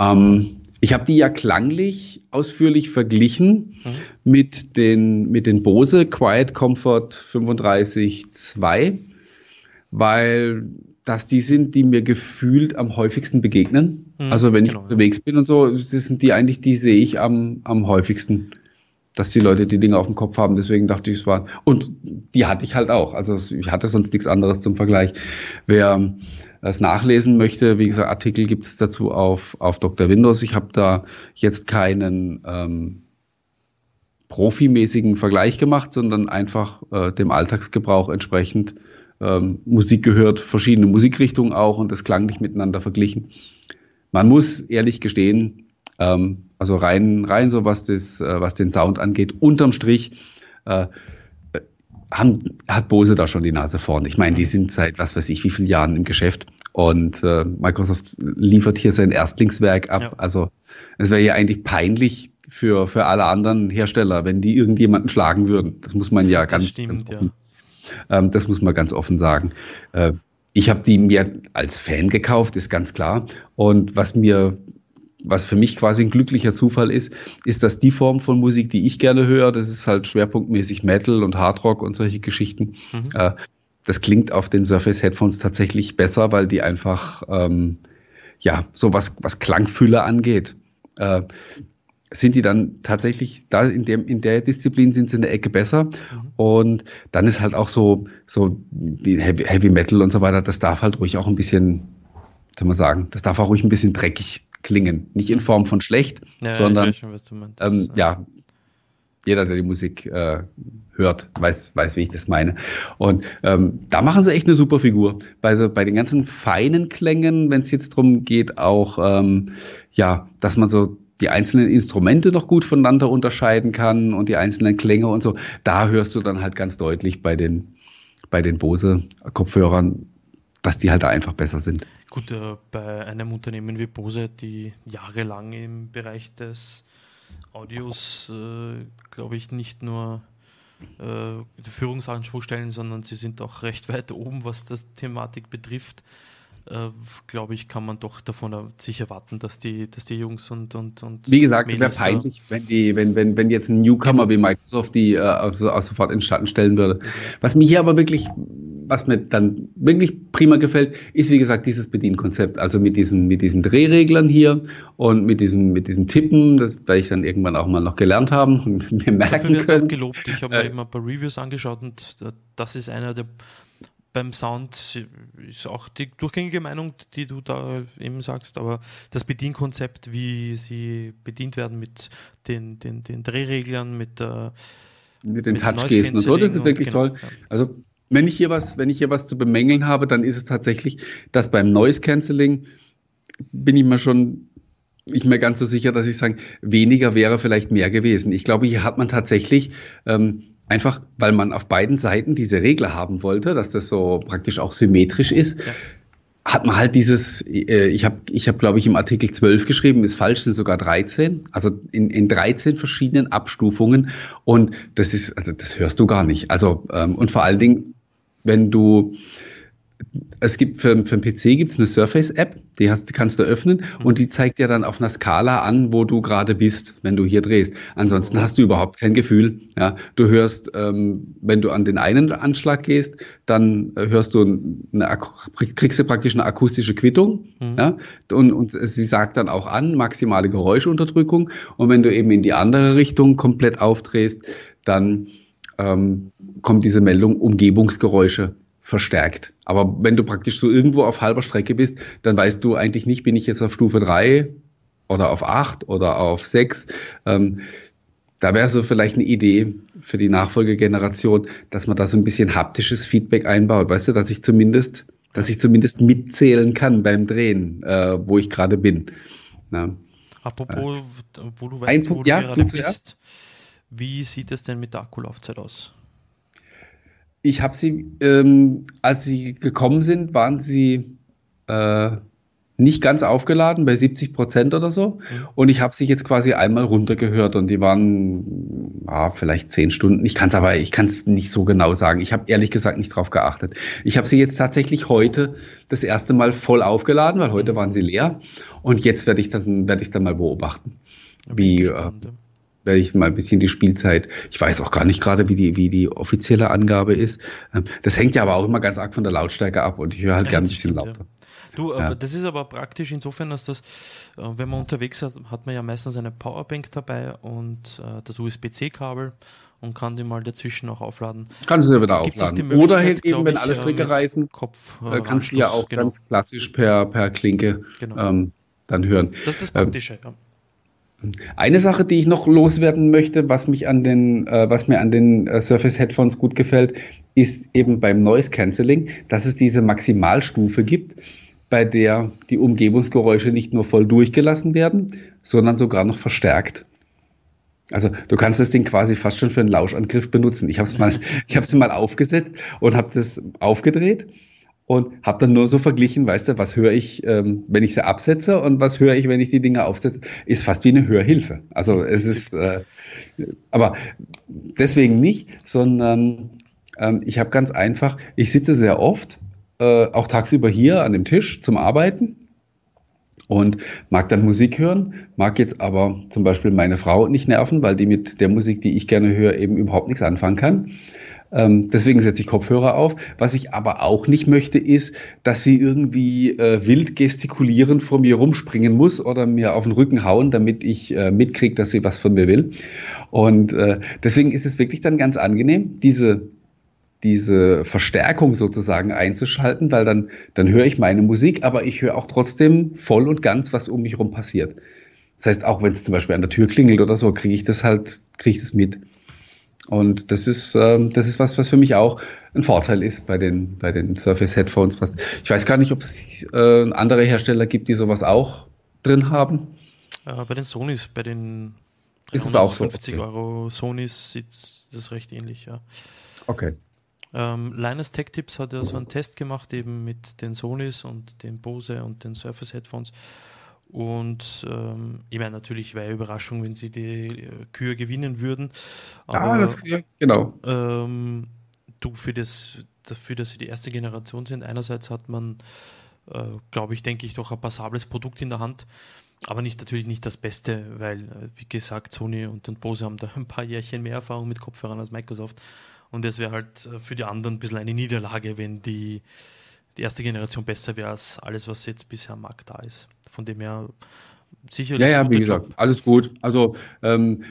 Ja. Ähm, ich habe die ja klanglich ausführlich verglichen mhm. mit, den, mit den Bose Quiet Comfort 35.2, weil das die sind, die mir gefühlt am häufigsten begegnen. Mhm, also wenn genau, ich unterwegs bin und so, das sind die eigentlich, die sehe ich am, am häufigsten, dass die Leute die Dinge auf dem Kopf haben. Deswegen dachte ich, es war. Und die hatte ich halt auch. Also ich hatte sonst nichts anderes zum Vergleich. Wer das nachlesen möchte, wie gesagt, Artikel gibt es dazu auf, auf Dr. Windows. Ich habe da jetzt keinen ähm, profimäßigen Vergleich gemacht, sondern einfach äh, dem Alltagsgebrauch entsprechend ähm, Musik gehört, verschiedene Musikrichtungen auch und das klang nicht miteinander verglichen. Man muss ehrlich gestehen, ähm, also rein, rein so was, das, äh, was den Sound angeht, unterm Strich äh, haben, hat Bose da schon die Nase vorn. Ich meine, die sind seit was weiß ich wie vielen Jahren im Geschäft und äh, Microsoft liefert hier sein Erstlingswerk ab. Ja. Also es wäre ja eigentlich peinlich für, für alle anderen Hersteller, wenn die irgendjemanden schlagen würden. Das muss man ja das ganz, stimmt, ganz offen, ja. ähm, das muss man ganz offen sagen. Äh, ich habe die mir als Fan gekauft, ist ganz klar. Und was mir was für mich quasi ein glücklicher Zufall ist, ist, dass die Form von Musik, die ich gerne höre, das ist halt schwerpunktmäßig Metal und Hardrock und solche Geschichten. Mhm. Äh, das klingt auf den Surface Headphones tatsächlich besser, weil die einfach, ähm, ja, so was, was Klangfülle angeht. Äh, sind die dann tatsächlich da in dem in der Disziplin sind sie in der Ecke besser mhm. und dann ist halt auch so so die Heavy, Heavy Metal und so weiter das darf halt ruhig auch ein bisschen soll man sagen das darf auch ruhig ein bisschen dreckig klingen. Nicht in Form von schlecht, ja, sondern schon, ähm, ja, jeder, der die Musik äh, hört, weiß, weiß, wie ich das meine. Und ähm, da machen sie echt eine super Figur. Bei, so, bei den ganzen feinen Klängen, wenn es jetzt darum geht, auch ähm, ja, dass man so die einzelnen Instrumente noch gut voneinander unterscheiden kann und die einzelnen Klänge und so, da hörst du dann halt ganz deutlich bei den, bei den Bose-Kopfhörern, dass die halt da einfach besser sind. Gut, äh, bei einem Unternehmen wie Bose, die jahrelang im Bereich des Audios, äh, glaube ich, nicht nur äh, Führungsanspruch stellen, sondern sie sind auch recht weit oben, was das Thematik betrifft äh, glaube ich, kann man doch davon sich erwarten, dass die, dass die Jungs und und und wie gesagt, wäre peinlich, wenn die, wenn wenn wenn jetzt ein Newcomer wie Microsoft die äh, also, also sofort in Schatten stellen würde. Was mir hier aber wirklich, was mir dann wirklich prima gefällt, ist wie gesagt dieses Bedienkonzept, also mit diesen mit diesen Drehreglern hier und mit diesem mit diesem Tippen, das werde ich dann irgendwann auch mal noch gelernt haben und mir merken Dafür können. Auch gelobt. Ich habe mir äh, immer ein paar Reviews angeschaut und das ist einer der beim Sound ist auch die durchgängige Meinung, die du da eben sagst, aber das Bedienkonzept, wie sie bedient werden mit den, den, den Drehreglern, mit, äh, mit den Touchgesten und so, das ist wirklich genau, toll. Ja. Also wenn ich hier was, wenn ich hier was zu bemängeln habe, dann ist es tatsächlich, dass beim Noise Cancelling bin ich mir schon ich mir ganz so sicher, dass ich sagen, weniger wäre vielleicht mehr gewesen. Ich glaube, hier hat man tatsächlich ähm, Einfach, weil man auf beiden Seiten diese Regler haben wollte, dass das so praktisch auch symmetrisch ist. Ja. Hat man halt dieses, äh, ich habe, ich hab, glaube ich, im Artikel 12 geschrieben, ist falsch, sind sogar 13, also in, in 13 verschiedenen Abstufungen und das ist, also das hörst du gar nicht. Also, ähm, und vor allen Dingen, wenn du, es gibt für, für den PC gibt es eine Surface-App, die, hast, die kannst du öffnen mhm. und die zeigt dir dann auf einer Skala an, wo du gerade bist, wenn du hier drehst. Ansonsten mhm. hast du überhaupt kein Gefühl. Ja, du hörst, ähm, wenn du an den einen Anschlag gehst, dann äh, hörst du eine, kriegst du praktisch eine akustische Quittung. Mhm. Ja, und, und sie sagt dann auch an maximale Geräuschunterdrückung. Und wenn du eben in die andere Richtung komplett aufdrehst, dann ähm, kommt diese Meldung Umgebungsgeräusche verstärkt. Aber wenn du praktisch so irgendwo auf halber Strecke bist, dann weißt du eigentlich nicht, bin ich jetzt auf Stufe 3 oder auf 8 oder auf 6. Ähm, da wäre so vielleicht eine Idee für die Nachfolgegeneration, dass man da so ein bisschen haptisches Feedback einbaut. Weißt du, dass ich zumindest, dass ich zumindest mitzählen kann beim Drehen, äh, wo ich gerade bin. Ja. Apropos, äh, wo du weißt, ein Punkt, wo du ja, gerade bist, wie sieht es denn mit der Akkulaufzeit aus? Ich habe sie, ähm, als sie gekommen sind, waren sie äh, nicht ganz aufgeladen, bei 70 Prozent oder so. Mhm. Und ich habe sie jetzt quasi einmal runtergehört und die waren ja, vielleicht zehn Stunden. Ich kann es aber, ich kann es nicht so genau sagen. Ich habe ehrlich gesagt nicht drauf geachtet. Ich habe sie jetzt tatsächlich heute das erste Mal voll aufgeladen, weil heute mhm. waren sie leer. Und jetzt werde ich dann, werde ich dann mal beobachten, wie, äh, werde ich mal ein bisschen die Spielzeit. Ich weiß auch gar nicht gerade, wie die, wie die offizielle Angabe ist. Ähm, das hängt ja aber auch immer ganz arg von der Lautstärke ab und ich höre halt ja, gern ein bisschen stimmt, lauter. Ja. Du, ja. aber das ist aber praktisch insofern, dass das, äh, wenn man unterwegs hat, hat man ja meistens eine Powerbank dabei und äh, das USB-C-Kabel und kann die mal dazwischen auch aufladen. Kannst du sie wieder aufladen. Oder halt eben, wenn alle Stricke äh, reißen, Kopf, äh, kannst du ja auch genau. ganz klassisch per, per Klinke genau. ähm, dann hören. Das ist das Praktische, ähm, ja. Eine Sache, die ich noch loswerden möchte, was mich an den, äh, was mir an den äh, Surface Headphones gut gefällt, ist eben beim Noise Cancelling, dass es diese Maximalstufe gibt, bei der die Umgebungsgeräusche nicht nur voll durchgelassen werden, sondern sogar noch verstärkt. Also du kannst das Ding quasi fast schon für einen Lauschangriff benutzen. Ich habe es mal, ich habe mal aufgesetzt und habe das aufgedreht und habe dann nur so verglichen, weißt du, was höre ich, ähm, wenn ich sie absetze und was höre ich, wenn ich die Dinge aufsetze, ist fast wie eine Hörhilfe. Also es ist, äh, aber deswegen nicht, sondern ähm, ich habe ganz einfach, ich sitze sehr oft, äh, auch tagsüber hier an dem Tisch zum Arbeiten und mag dann Musik hören, mag jetzt aber zum Beispiel meine Frau nicht nerven, weil die mit der Musik, die ich gerne höre, eben überhaupt nichts anfangen kann. Ähm, deswegen setze ich Kopfhörer auf. Was ich aber auch nicht möchte, ist, dass sie irgendwie äh, wild gestikulierend vor mir rumspringen muss oder mir auf den Rücken hauen, damit ich äh, mitkriege, dass sie was von mir will. Und äh, deswegen ist es wirklich dann ganz angenehm, diese diese Verstärkung sozusagen einzuschalten, weil dann, dann höre ich meine Musik, aber ich höre auch trotzdem voll und ganz, was um mich herum passiert. Das heißt, auch wenn es zum Beispiel an der Tür klingelt oder so, kriege ich das halt, kriege ich das mit. Und das ist, ähm, das ist was, was für mich auch ein Vorteil ist bei den, bei den Surface Headphones. Was, ich weiß gar nicht, ob es äh, andere Hersteller gibt, die sowas auch drin haben. Äh, bei den Sonys, bei den ist es auch so? 50 okay. Euro Sonys sieht das recht ähnlich, ja. Okay. Ähm, Linus Tech Tips hat ja so einen Test gemacht, eben mit den Sonys und den Bose und den Surface Headphones. Und ähm, ich meine, natürlich wäre Überraschung, wenn sie die äh, Kühe gewinnen würden. Aber, ja, das, ja, genau. Ähm, du, für das, dafür, dass sie die erste Generation sind, einerseits hat man, äh, glaube ich, denke ich, doch ein passables Produkt in der Hand. Aber nicht natürlich nicht das Beste, weil, äh, wie gesagt, Sony und, und Bose haben da ein paar Jährchen mehr Erfahrung mit Kopfhörern als Microsoft. Und es wäre halt äh, für die anderen ein bisschen eine Niederlage, wenn die, die erste Generation besser wäre als alles, was jetzt bisher am Markt da ist. Von dem her sicherlich. Ja, ja, wie gesagt, Job. alles gut. Also ähm,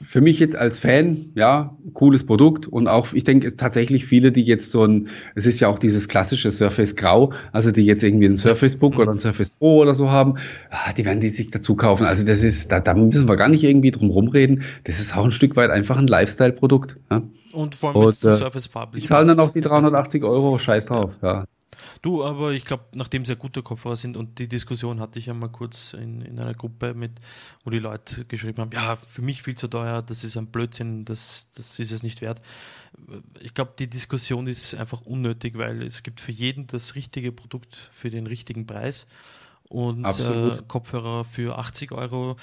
für mich jetzt als Fan, ja, cooles Produkt und auch, ich denke, es tatsächlich viele, die jetzt so ein, es ist ja auch dieses klassische Surface Grau, also die jetzt irgendwie ein Surface Book mhm. oder ein Surface Pro oder so haben, ah, die werden die sich dazu kaufen. Also das ist, da, da müssen wir gar nicht irgendwie drum rumreden. Das ist auch ein Stück weit einfach ein Lifestyle-Produkt. Ja? Und vor allem, zum äh, Surface Public Die zahlen dann auch die 380 Euro, scheiß drauf, ja. Du, aber ich glaube, nachdem sehr gute Kopfhörer sind und die Diskussion hatte ich ja mal kurz in, in einer Gruppe mit, wo die Leute geschrieben haben, ja, für mich viel zu teuer, das ist ein Blödsinn, das, das ist es nicht wert. Ich glaube, die Diskussion ist einfach unnötig, weil es gibt für jeden das richtige Produkt für den richtigen Preis. Und äh, Kopfhörer für 80 Euro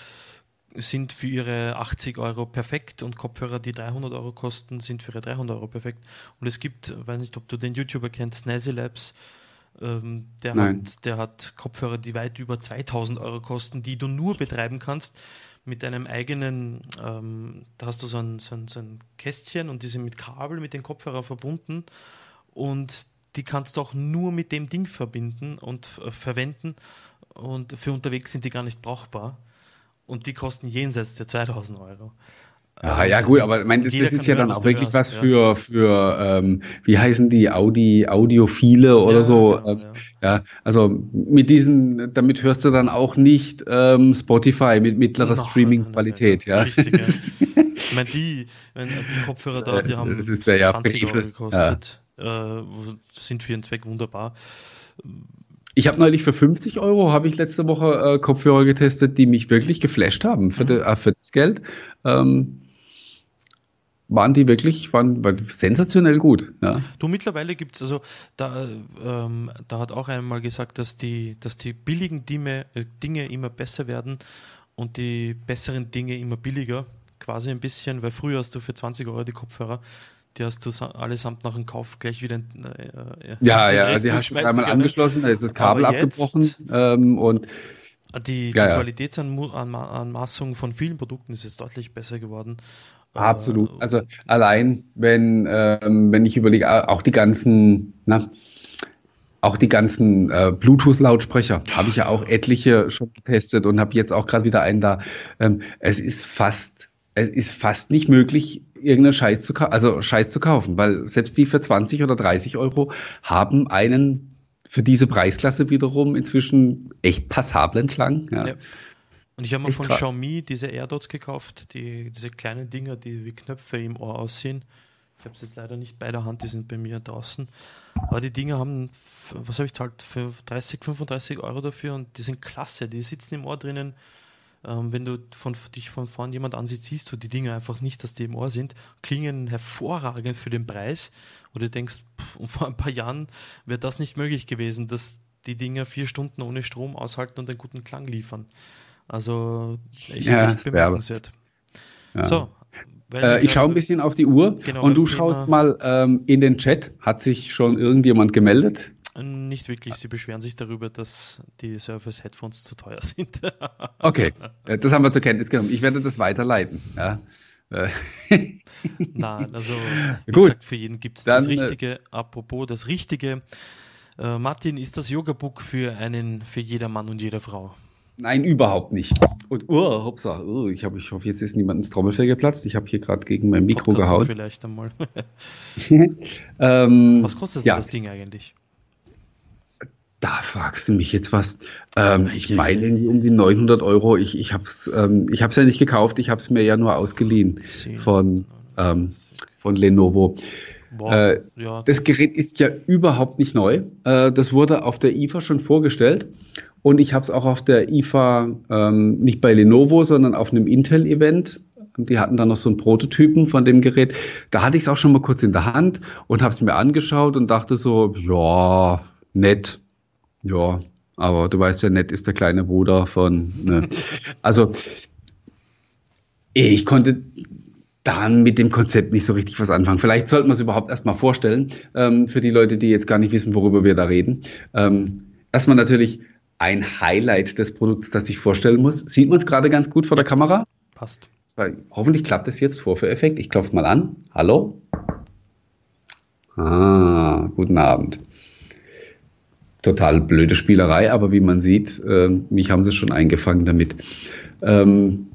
sind für ihre 80 Euro perfekt und Kopfhörer, die 300 Euro kosten, sind für ihre 300 Euro perfekt. Und es gibt, weiß nicht, ob du den YouTuber kennst, Snazzy Labs, ähm, der, hat, der hat Kopfhörer, die weit über 2000 Euro kosten, die du nur betreiben kannst mit einem eigenen, ähm, da hast du so ein, so, ein, so ein Kästchen und die sind mit Kabel mit den Kopfhörern verbunden und die kannst du auch nur mit dem Ding verbinden und äh, verwenden und für unterwegs sind die gar nicht brauchbar und die kosten jenseits der 2000 Euro. Ja, ja, gut, aber ich meine, das, das ist ja dann auch wirklich hörst, was für, ja. für ähm, wie heißen die, Audi, Audiophile oder ja, so. Genau, ähm, ja. ja. also mit diesen, damit hörst du dann auch nicht ähm, Spotify mit mittlerer Streaming-Qualität, ja. Richtig, ja. ich meine, die, wenn die Kopfhörer da, die haben das ist ja 20 Euro gekostet, äh, sind für ihren Zweck wunderbar. Ich habe neulich für 50 Euro, habe ich letzte Woche äh, Kopfhörer getestet, die mich wirklich geflasht haben für, de, äh, für das Geld. Ähm, waren die wirklich, waren, waren sensationell gut. Ja. Du, mittlerweile gibt es, also da, ähm, da hat auch einmal gesagt, dass die, dass die billigen Dinge, äh, Dinge immer besser werden und die besseren Dinge immer billiger, quasi ein bisschen, weil früher hast du für 20 Euro die Kopfhörer die hast du allesamt nach dem Kauf gleich wieder. Äh, äh ja, ja, die hast du einmal angeschlossen, da ist das Kabel abgebrochen ähm, und die, die ja, Qualitätsanmaßung von vielen Produkten ist jetzt deutlich besser geworden. Absolut. Äh, also allein, wenn, ähm, wenn ich überlege, auch die ganzen, na, auch die ganzen äh, Bluetooth-Lautsprecher habe ich ja auch etliche schon getestet und habe jetzt auch gerade wieder einen da. Ähm, es ist fast, es ist fast nicht möglich, irgendeinen Scheiß zu, also Scheiß zu kaufen, weil selbst die für 20 oder 30 Euro haben einen für diese Preisklasse wiederum inzwischen echt passablen Klang. Ja. ja. Und ich habe mal von krass. Xiaomi diese AirDots gekauft, die, diese kleinen Dinger, die wie Knöpfe im Ohr aussehen. Ich habe es jetzt leider nicht bei der Hand, die sind bei mir draußen. Aber die Dinger haben, was habe ich zahlt, für 30, 35 Euro dafür und die sind klasse. Die sitzen im Ohr drinnen ähm, wenn du von, dich von vorn jemand ansieht, siehst du die Dinge einfach nicht, dass die im Ohr sind, klingen hervorragend für den Preis. Oder du denkst, pff, vor ein paar Jahren wäre das nicht möglich gewesen, dass die Dinger vier Stunden ohne Strom aushalten und einen guten Klang liefern. Also echt, ja, echt bemerkenswert. Ja. So, äh, ich schaue ein bisschen auf die Uhr genau, und du schaust mal ähm, in den Chat. Hat sich schon irgendjemand gemeldet? Nicht wirklich. Sie beschweren sich darüber, dass die Surface Headphones zu teuer sind. okay, das haben wir zur Kenntnis genommen. Ich werde das weiterleiten. Ja. Nein, also wie Gut. gesagt, für jeden gibt es das äh, Richtige. Apropos das Richtige. Äh, Martin, ist das Yoga-Book für einen, für jeder Mann und jede Frau? Nein, überhaupt nicht. Und oh, hoppsa, oh, ich, hab, ich hoffe, jetzt ist niemand ins Trommelfell geplatzt. Ich habe hier gerade gegen mein Mikro Podcast gehauen. Vielleicht einmal. ähm, Was kostet ja. das Ding eigentlich? Da fragst du mich jetzt was. Ähm, ich meine irgendwie um die 900 Euro. Ich, ich habe es ähm, ich hab's ja nicht gekauft, ich habe es mir ja nur ausgeliehen von, ähm, von Lenovo. Boah, äh, ja. Das Gerät ist ja überhaupt nicht neu. Äh, das wurde auf der IFA schon vorgestellt und ich habe es auch auf der IFA ähm, nicht bei Lenovo, sondern auf einem Intel-Event. Die hatten da noch so einen Prototypen von dem Gerät. Da hatte ich es auch schon mal kurz in der Hand und habe es mir angeschaut und dachte so, ja, nett. Ja, aber du weißt ja, nett ist der kleine Bruder von. Ne. Also, ich konnte dann mit dem Konzept nicht so richtig was anfangen. Vielleicht sollten wir es überhaupt erstmal vorstellen, ähm, für die Leute, die jetzt gar nicht wissen, worüber wir da reden. Ähm, erstmal natürlich ein Highlight des Produkts, das ich vorstellen muss. Sieht man es gerade ganz gut vor der Kamera? Passt. Weil hoffentlich klappt es jetzt Vorführeffekt. Ich klopfe mal an. Hallo? Ah, guten Abend total blöde Spielerei, aber wie man sieht, äh, mich haben sie schon eingefangen damit. Ähm,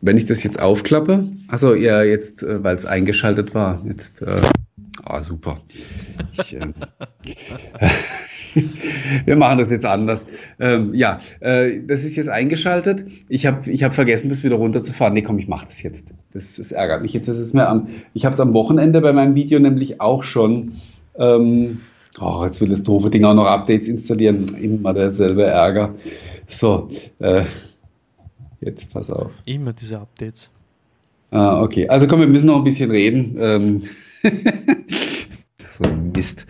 wenn ich das jetzt aufklappe, also ja, jetzt, äh, weil es eingeschaltet war, jetzt, äh, oh, super. Ich, äh, wir machen das jetzt anders. Ähm, ja, äh, das ist jetzt eingeschaltet. Ich habe ich hab vergessen, das wieder runterzufahren. Nee, komm, ich mache das jetzt. Das, das ärgert mich jetzt. Das ist mir am, ich habe es am Wochenende bei meinem Video nämlich auch schon ähm, Oh, jetzt will das doofe Ding auch noch Updates installieren. Immer derselbe Ärger. So, äh, jetzt pass auf. Immer diese Updates. Ah, okay. Also komm, wir müssen noch ein bisschen reden. Ähm so Mist.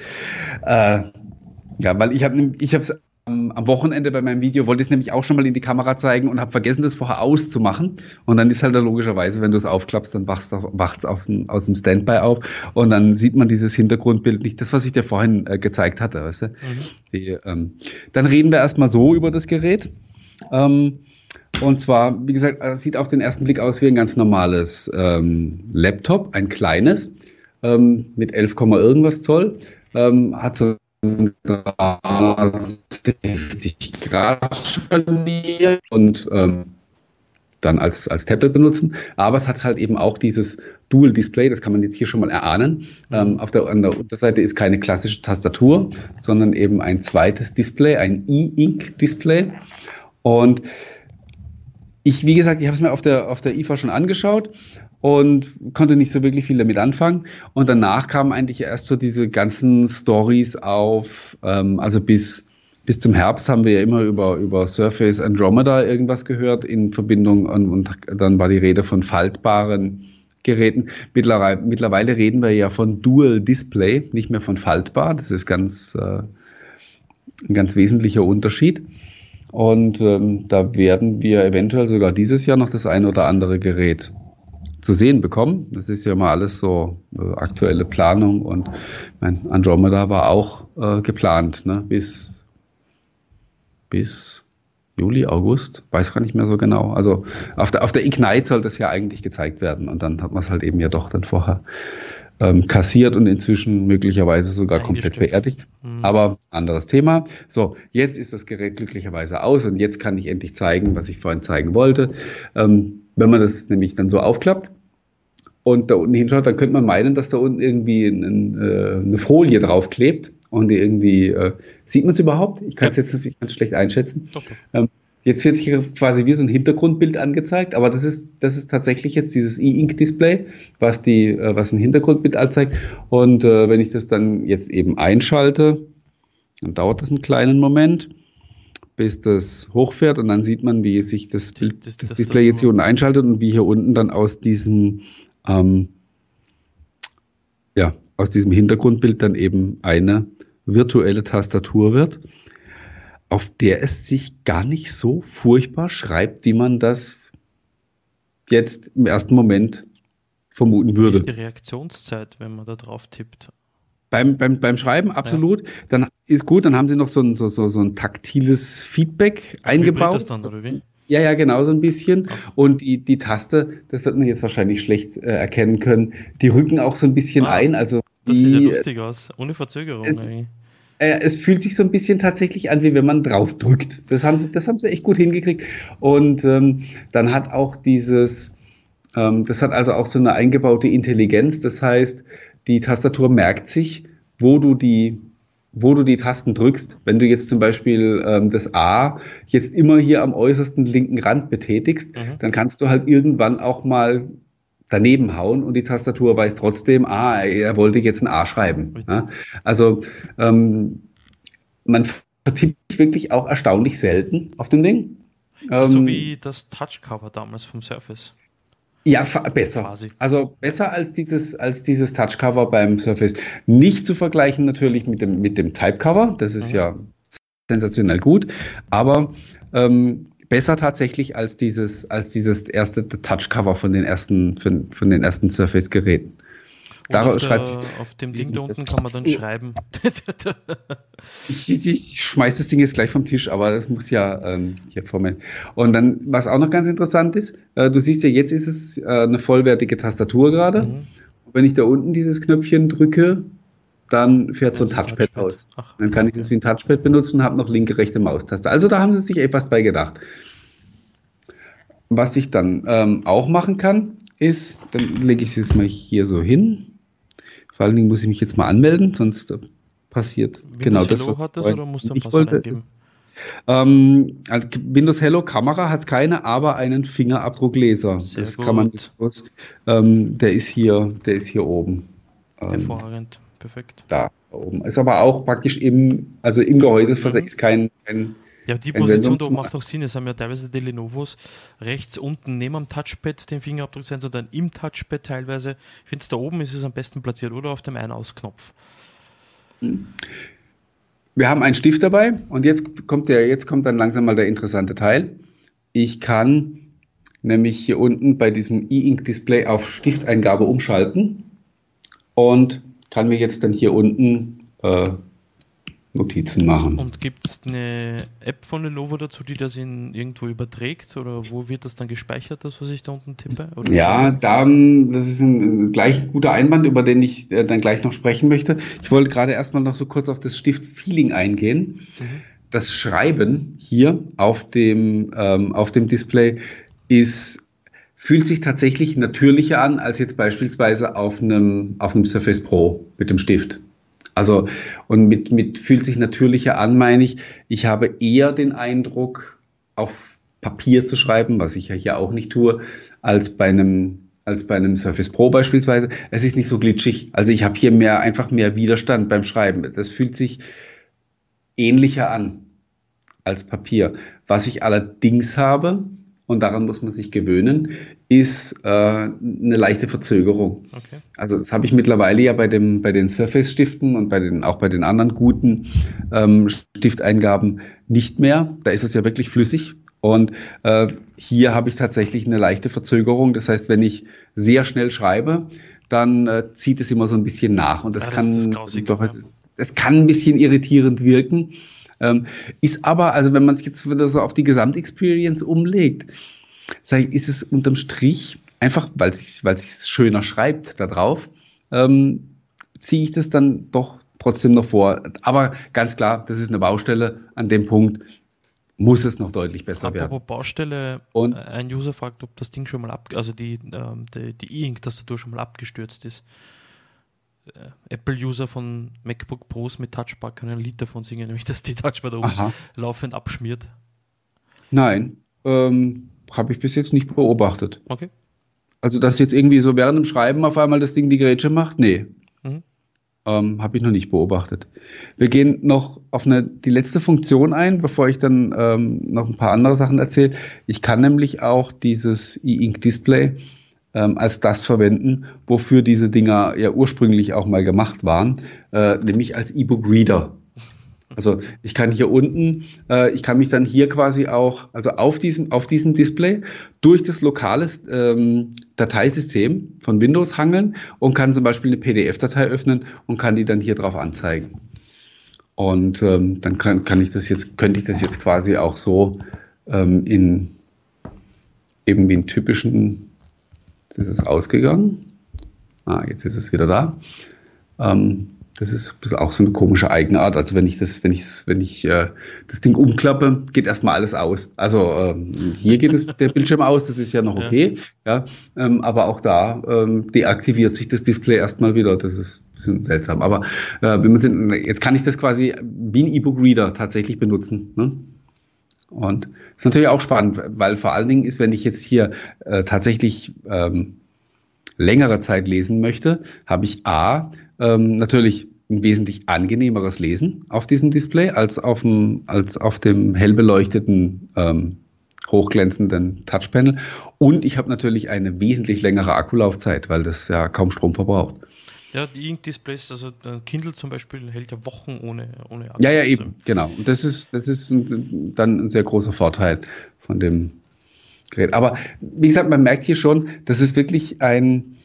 Äh, ja, weil ich habe ich es am Wochenende bei meinem Video wollte ich es nämlich auch schon mal in die Kamera zeigen und habe vergessen, das vorher auszumachen. Und dann ist halt da logischerweise, wenn du es aufklappst, dann wacht es aus dem, aus dem Standby auf und dann sieht man dieses Hintergrundbild nicht. Das, was ich dir vorhin äh, gezeigt hatte, weißt du? Mhm. Die, ähm, dann reden wir erstmal so über das Gerät. Ähm, und zwar, wie gesagt, äh, sieht auf den ersten Blick aus wie ein ganz normales ähm, Laptop, ein kleines, ähm, mit 11, irgendwas Zoll. Ähm, hat so 360 Grad Scharnier und ähm, dann als, als Tablet benutzen. Aber es hat halt eben auch dieses Dual Display, das kann man jetzt hier schon mal erahnen. Mhm. Ähm, auf der, an der Unterseite ist keine klassische Tastatur, sondern eben ein zweites Display, ein E-Ink Display. Und ich, wie gesagt, ich habe es mir auf der, auf der IFA schon angeschaut und konnte nicht so wirklich viel damit anfangen. Und danach kamen eigentlich erst so diese ganzen Stories auf, ähm, also bis, bis zum Herbst haben wir ja immer über, über Surface Andromeda irgendwas gehört in Verbindung und, und dann war die Rede von faltbaren Geräten. Mittlerweile, mittlerweile reden wir ja von Dual Display, nicht mehr von faltbar. Das ist ganz, äh, ein ganz wesentlicher Unterschied. Und ähm, da werden wir eventuell sogar dieses Jahr noch das ein oder andere Gerät zu sehen bekommen. Das ist ja mal alles so äh, aktuelle Planung und mein Andromeda war auch äh, geplant, ne? bis, bis Juli, August, weiß gar nicht mehr so genau. Also auf der, auf der Ignite soll das ja eigentlich gezeigt werden und dann hat man es halt eben ja doch dann vorher ähm, kassiert und inzwischen möglicherweise sogar komplett beerdigt. Mhm. Aber anderes Thema. So, jetzt ist das Gerät glücklicherweise aus und jetzt kann ich endlich zeigen, was ich vorhin zeigen wollte. Ähm, wenn man das nämlich dann so aufklappt und da unten hinschaut, dann könnte man meinen, dass da unten irgendwie ein, äh, eine Folie draufklebt und irgendwie, äh, sieht man es überhaupt? Ich kann es ja. jetzt natürlich ganz schlecht einschätzen. Okay. Ähm, jetzt wird hier quasi wie so ein Hintergrundbild angezeigt, aber das ist, das ist tatsächlich jetzt dieses E-Ink-Display, was, die, äh, was ein Hintergrundbild anzeigt. Und äh, wenn ich das dann jetzt eben einschalte, dann dauert das einen kleinen Moment bis das hochfährt und dann sieht man, wie sich das, Bild, das, das, das Display jetzt hier unten einschaltet und wie hier unten dann aus diesem ähm, ja, aus diesem Hintergrundbild dann eben eine virtuelle Tastatur wird, auf der es sich gar nicht so furchtbar schreibt, wie man das jetzt im ersten Moment vermuten würde. Wie ist die Reaktionszeit, wenn man da drauf tippt? Beim, beim, beim Schreiben absolut. Ja. Dann ist gut, dann haben sie noch so ein, so, so, so ein taktiles Feedback eingebaut. Das dann, oder wie? Ja, ja, genau so ein bisschen. Und die, die Taste, das wird man jetzt wahrscheinlich schlecht äh, erkennen können, die rücken auch so ein bisschen ah, ein. Also das die, sieht ja lustig aus, ohne Verzögerung. Es, äh, es fühlt sich so ein bisschen tatsächlich an, wie wenn man drauf drückt. Das haben sie, das haben sie echt gut hingekriegt. Und ähm, dann hat auch dieses, ähm, das hat also auch so eine eingebaute Intelligenz. Das heißt, die Tastatur merkt sich, wo du die wo du die Tasten drückst. Wenn du jetzt zum Beispiel ähm, das A jetzt immer hier am äußersten linken Rand betätigst, mhm. dann kannst du halt irgendwann auch mal daneben hauen und die Tastatur weiß trotzdem, ah, er wollte jetzt ein A schreiben. Ja? Also ähm, man vertippt wirklich auch erstaunlich selten auf dem Ding. so ähm, wie das Touchcover damals vom Surface. Ja, besser. Quasi. Also besser als dieses, als dieses Touchcover beim Surface. Nicht zu vergleichen natürlich mit dem, mit dem Typecover. Das ist mhm. ja sensationell gut. Aber ähm, besser tatsächlich als dieses, als dieses erste Touchcover von den ersten, von, von den ersten Surface-Geräten. Daraus schreibt sich, auf dem Ding da unten kann man dann schreiben. ich, ich, ich schmeiß das Ding jetzt gleich vom Tisch, aber das muss ja ähm, hier vor mir. Und dann, was auch noch ganz interessant ist, äh, du siehst ja, jetzt ist es äh, eine vollwertige Tastatur gerade. Mhm. Wenn ich da unten dieses Knöpfchen drücke, dann fährt so ein Touchpad, Touchpad. aus. Ach, dann kann ich das wie ein Touchpad benutzen, habe noch linke, rechte Maustaste. Also da haben sie sich etwas bei gedacht. Was ich dann ähm, auch machen kann, ist, dann lege ich es jetzt mal hier so hin. Vor allen Dingen muss ich mich jetzt mal anmelden, sonst passiert Windows genau das, was hat das, oder musst du ein Passwort eingeben? Ähm, also Windows Hello Kamera hat keine, aber einen Fingerabdruckleser. Sehr das gut. kann man aus, ähm, der ist hier, der ist hier oben. Ähm, Hervorragend, perfekt. Da oben. Ist aber auch praktisch im, also im Gehäuse mhm. ist kein, kein ja, die Position da macht auch Sinn. Es haben ja teilweise die Lenovos rechts unten neben dem Touchpad den Fingerabdrucksensor, dann im Touchpad teilweise. Ich finde es da oben ist es am besten platziert oder auf dem Ein-Aus-Knopf. Wir haben einen Stift dabei und jetzt kommt der, jetzt kommt dann langsam mal der interessante Teil. Ich kann nämlich hier unten bei diesem E-Ink-Display auf Stifteingabe umschalten und kann mir jetzt dann hier unten äh, Notizen machen. Und gibt es eine App von Lenovo dazu, die das in irgendwo überträgt? Oder wo wird das dann gespeichert, das, was ich da unten tippe? Oder ja, dann, das ist ein gleich guter Einwand, über den ich äh, dann gleich noch sprechen möchte. Ich wollte gerade erstmal noch so kurz auf das Stift-Feeling eingehen. Mhm. Das Schreiben hier auf dem, ähm, auf dem Display ist fühlt sich tatsächlich natürlicher an als jetzt beispielsweise auf einem, auf einem Surface Pro mit dem Stift. Also, und mit, mit fühlt sich natürlicher an, meine ich, ich habe eher den Eindruck, auf Papier zu schreiben, was ich ja hier auch nicht tue, als bei einem als bei einem Surface Pro beispielsweise. Es ist nicht so glitschig. Also ich habe hier mehr, einfach mehr Widerstand beim Schreiben. Das fühlt sich ähnlicher an als Papier. Was ich allerdings habe, und daran muss man sich gewöhnen, ist äh, eine leichte Verzögerung. Okay. Also das habe ich mittlerweile ja bei, dem, bei den Surface-Stiften und bei den, auch bei den anderen guten ähm, Stifteingaben nicht mehr. Da ist es ja wirklich flüssig. Und äh, hier habe ich tatsächlich eine leichte Verzögerung. Das heißt, wenn ich sehr schnell schreibe, dann äh, zieht es immer so ein bisschen nach. Und das, ja, das kann doch, ja. es kann ein bisschen irritierend wirken. Ähm, ist aber, also wenn man es jetzt wieder so auf die Gesamtexperience umlegt, sag ich, ist es unterm Strich einfach, weil es weil sich schöner schreibt da drauf, ähm, ziehe ich das dann doch trotzdem noch vor. Aber ganz klar, das ist eine Baustelle. An dem Punkt muss es noch deutlich besser Apropos werden. Baustelle, und äh, ein User fragt, ob das Ding schon mal ab, also die ähm, E-Ink-Tastatur schon mal abgestürzt ist. Äh, Apple-User von MacBook Pros mit Touchbar können ein Lied davon singen, nämlich dass die Touchbar da oben laufend abschmiert. Nein, ähm, habe ich bis jetzt nicht beobachtet. Okay. Also, dass jetzt irgendwie so während dem Schreiben auf einmal das Ding die Gerätsche macht? Nee. Mhm. Ähm, habe ich noch nicht beobachtet. Wir gehen noch auf eine, die letzte Funktion ein, bevor ich dann ähm, noch ein paar andere Sachen erzähle. Ich kann nämlich auch dieses E-Ink Display ähm, als das verwenden, wofür diese Dinger ja ursprünglich auch mal gemacht waren, äh, nämlich als E-Book-Reader. Also ich kann hier unten, äh, ich kann mich dann hier quasi auch, also auf diesem, auf diesem Display durch das lokale ähm, Dateisystem von Windows hangeln und kann zum Beispiel eine PDF-Datei öffnen und kann die dann hier drauf anzeigen. Und ähm, dann kann, kann ich das jetzt, könnte ich das jetzt quasi auch so ähm, in eben wie einen typischen Jetzt ist es ausgegangen. Ah, jetzt ist es wieder da. Ähm, das ist auch so eine komische Eigenart. Also wenn ich das, wenn ich, wenn ich äh, das Ding umklappe, geht erstmal alles aus. Also ähm, hier geht es, der Bildschirm aus, das ist ja noch okay. Ja, ja ähm, aber auch da ähm, deaktiviert sich das Display erstmal wieder. Das ist ein bisschen seltsam. Aber äh, wenn man sind, jetzt kann ich das quasi wie ein E-Book-Reader tatsächlich benutzen. Ne? Und ist natürlich auch spannend, weil vor allen Dingen ist, wenn ich jetzt hier äh, tatsächlich ähm, längere Zeit lesen möchte, habe ich A, ähm, natürlich ein wesentlich angenehmeres Lesen auf diesem Display als auf dem, als auf dem hell beleuchteten, ähm, hochglänzenden Touchpanel. Und ich habe natürlich eine wesentlich längere Akkulaufzeit, weil das ja kaum Strom verbraucht. Ja, die Ink-Displays, also Kindle zum Beispiel hält ja Wochen ohne, ohne Akku. Ja, ja, eben, genau. Und das ist, das ist ein, dann ein sehr großer Vorteil von dem Gerät. Aber wie gesagt, man merkt hier schon, das ist wirklich ein,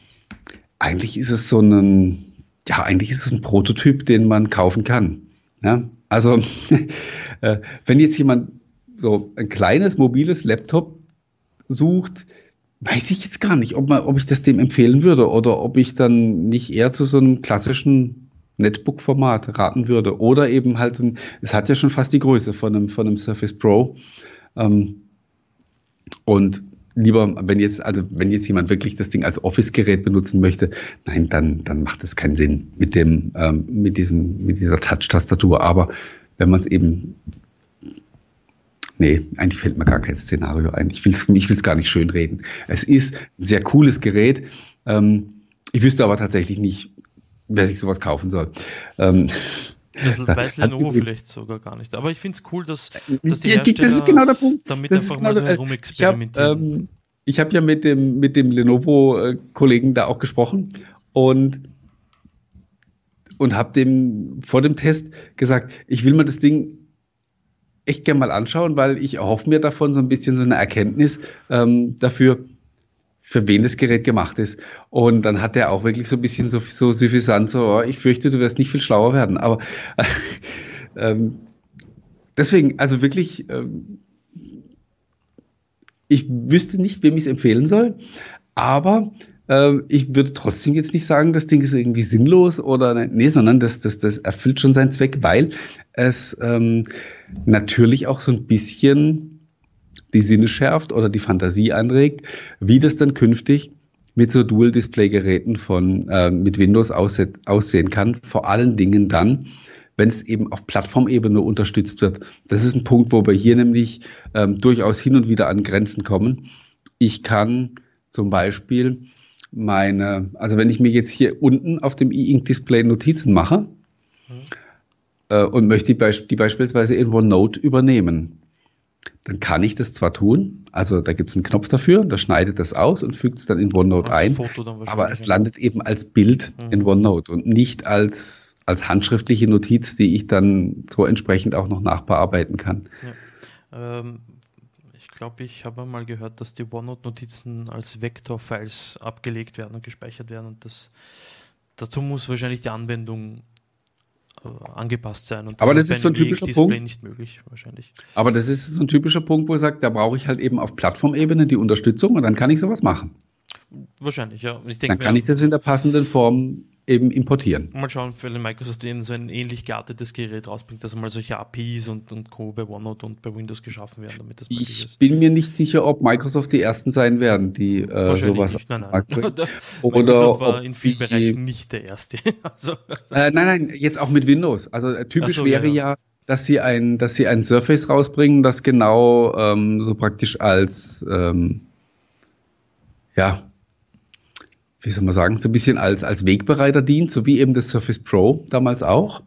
eigentlich ist es so ein, ja, eigentlich ist es ein Prototyp, den man kaufen kann. Ja? Also, äh, wenn jetzt jemand so ein kleines mobiles Laptop sucht, weiß ich jetzt gar nicht, ob, man, ob ich das dem empfehlen würde oder ob ich dann nicht eher zu so einem klassischen Netbook-Format raten würde. Oder eben halt, es hat ja schon fast die Größe von einem, von einem Surface Pro. Ähm, und lieber, wenn jetzt, also wenn jetzt jemand wirklich das Ding als Office-Gerät benutzen möchte, nein, dann, dann macht es keinen Sinn mit dem, ähm, mit diesem, mit dieser Touch-Tastatur. Aber wenn man es eben Nee, eigentlich fällt mir gar kein Szenario ein. Ich will es ich gar nicht schönreden. Es ist ein sehr cooles Gerät. Ähm, ich wüsste aber tatsächlich nicht, wer sich sowas kaufen soll. Ähm, das weiß Lenovo vielleicht sogar gar nicht. Aber ich finde es cool, dass, dass die Hersteller das ist genau der Punkt. damit das einfach genau mal so herumexperimentieren. Ich habe ähm, hab ja mit dem, mit dem Lenovo-Kollegen da auch gesprochen und, und habe dem vor dem Test gesagt, ich will mal das Ding echt gerne mal anschauen, weil ich erhoffe mir davon so ein bisschen so eine Erkenntnis ähm, dafür, für wen das Gerät gemacht ist. Und dann hat er auch wirklich so ein bisschen so, so suffisant, so, oh, ich fürchte, du wirst nicht viel schlauer werden. Aber ähm, deswegen, also wirklich, ähm, ich wüsste nicht, wem ich es empfehlen soll, aber ähm, ich würde trotzdem jetzt nicht sagen, das Ding ist irgendwie sinnlos oder nee, sondern das, das, das erfüllt schon seinen Zweck, weil es ähm, natürlich auch so ein bisschen die Sinne schärft oder die Fantasie anregt, wie das dann künftig mit so Dual-Display-Geräten von äh, mit Windows aussehen kann. Vor allen Dingen dann, wenn es eben auf Plattformebene unterstützt wird. Das ist ein Punkt, wo wir hier nämlich ähm, durchaus hin und wieder an Grenzen kommen. Ich kann zum Beispiel meine, also wenn ich mir jetzt hier unten auf dem E-Ink-Display Notizen mache mhm. äh, und möchte die, die, beispielsweise in OneNote übernehmen, dann kann ich das zwar tun, also da gibt es einen Knopf dafür, da schneidet das aus und fügt es dann in OneNote ein, aber es landet eben als Bild mhm. in OneNote und nicht als, als handschriftliche Notiz, die ich dann so entsprechend auch noch nachbearbeiten kann. Ja. Ähm, ich glaube, ich habe mal gehört, dass die OneNote-Notizen als Vektorfiles abgelegt werden und gespeichert werden und das dazu muss wahrscheinlich die Anwendung angepasst sein. Und das aber das ist, ist so ein typischer Display Punkt. nicht möglich, wahrscheinlich. Aber das ist so ein typischer Punkt, wo ich sage, da brauche ich halt eben auf Plattformebene die Unterstützung und dann kann ich sowas machen. Wahrscheinlich, ja. Dann kann ich das in der passenden Form eben importieren. Mal schauen, wenn Microsoft eben so ein ähnlich geartetes Gerät rausbringt, dass mal solche APIs und, und Co. bei OneNote und bei Windows geschaffen werden, damit das ich ist. Ich bin mir nicht sicher, ob Microsoft die ersten sein werden, die äh, sowas nicht, nein, nein. Oder Microsoft war in vielen Bereichen nicht der erste. also. äh, nein, nein, jetzt auch mit Windows. Also äh, typisch so, wäre ja, ja dass sie ein, dass sie ein Surface rausbringen, das genau ähm, so praktisch als ähm, ja, wie soll man sagen, so ein bisschen als, als Wegbereiter dient, so wie eben das Surface Pro damals auch.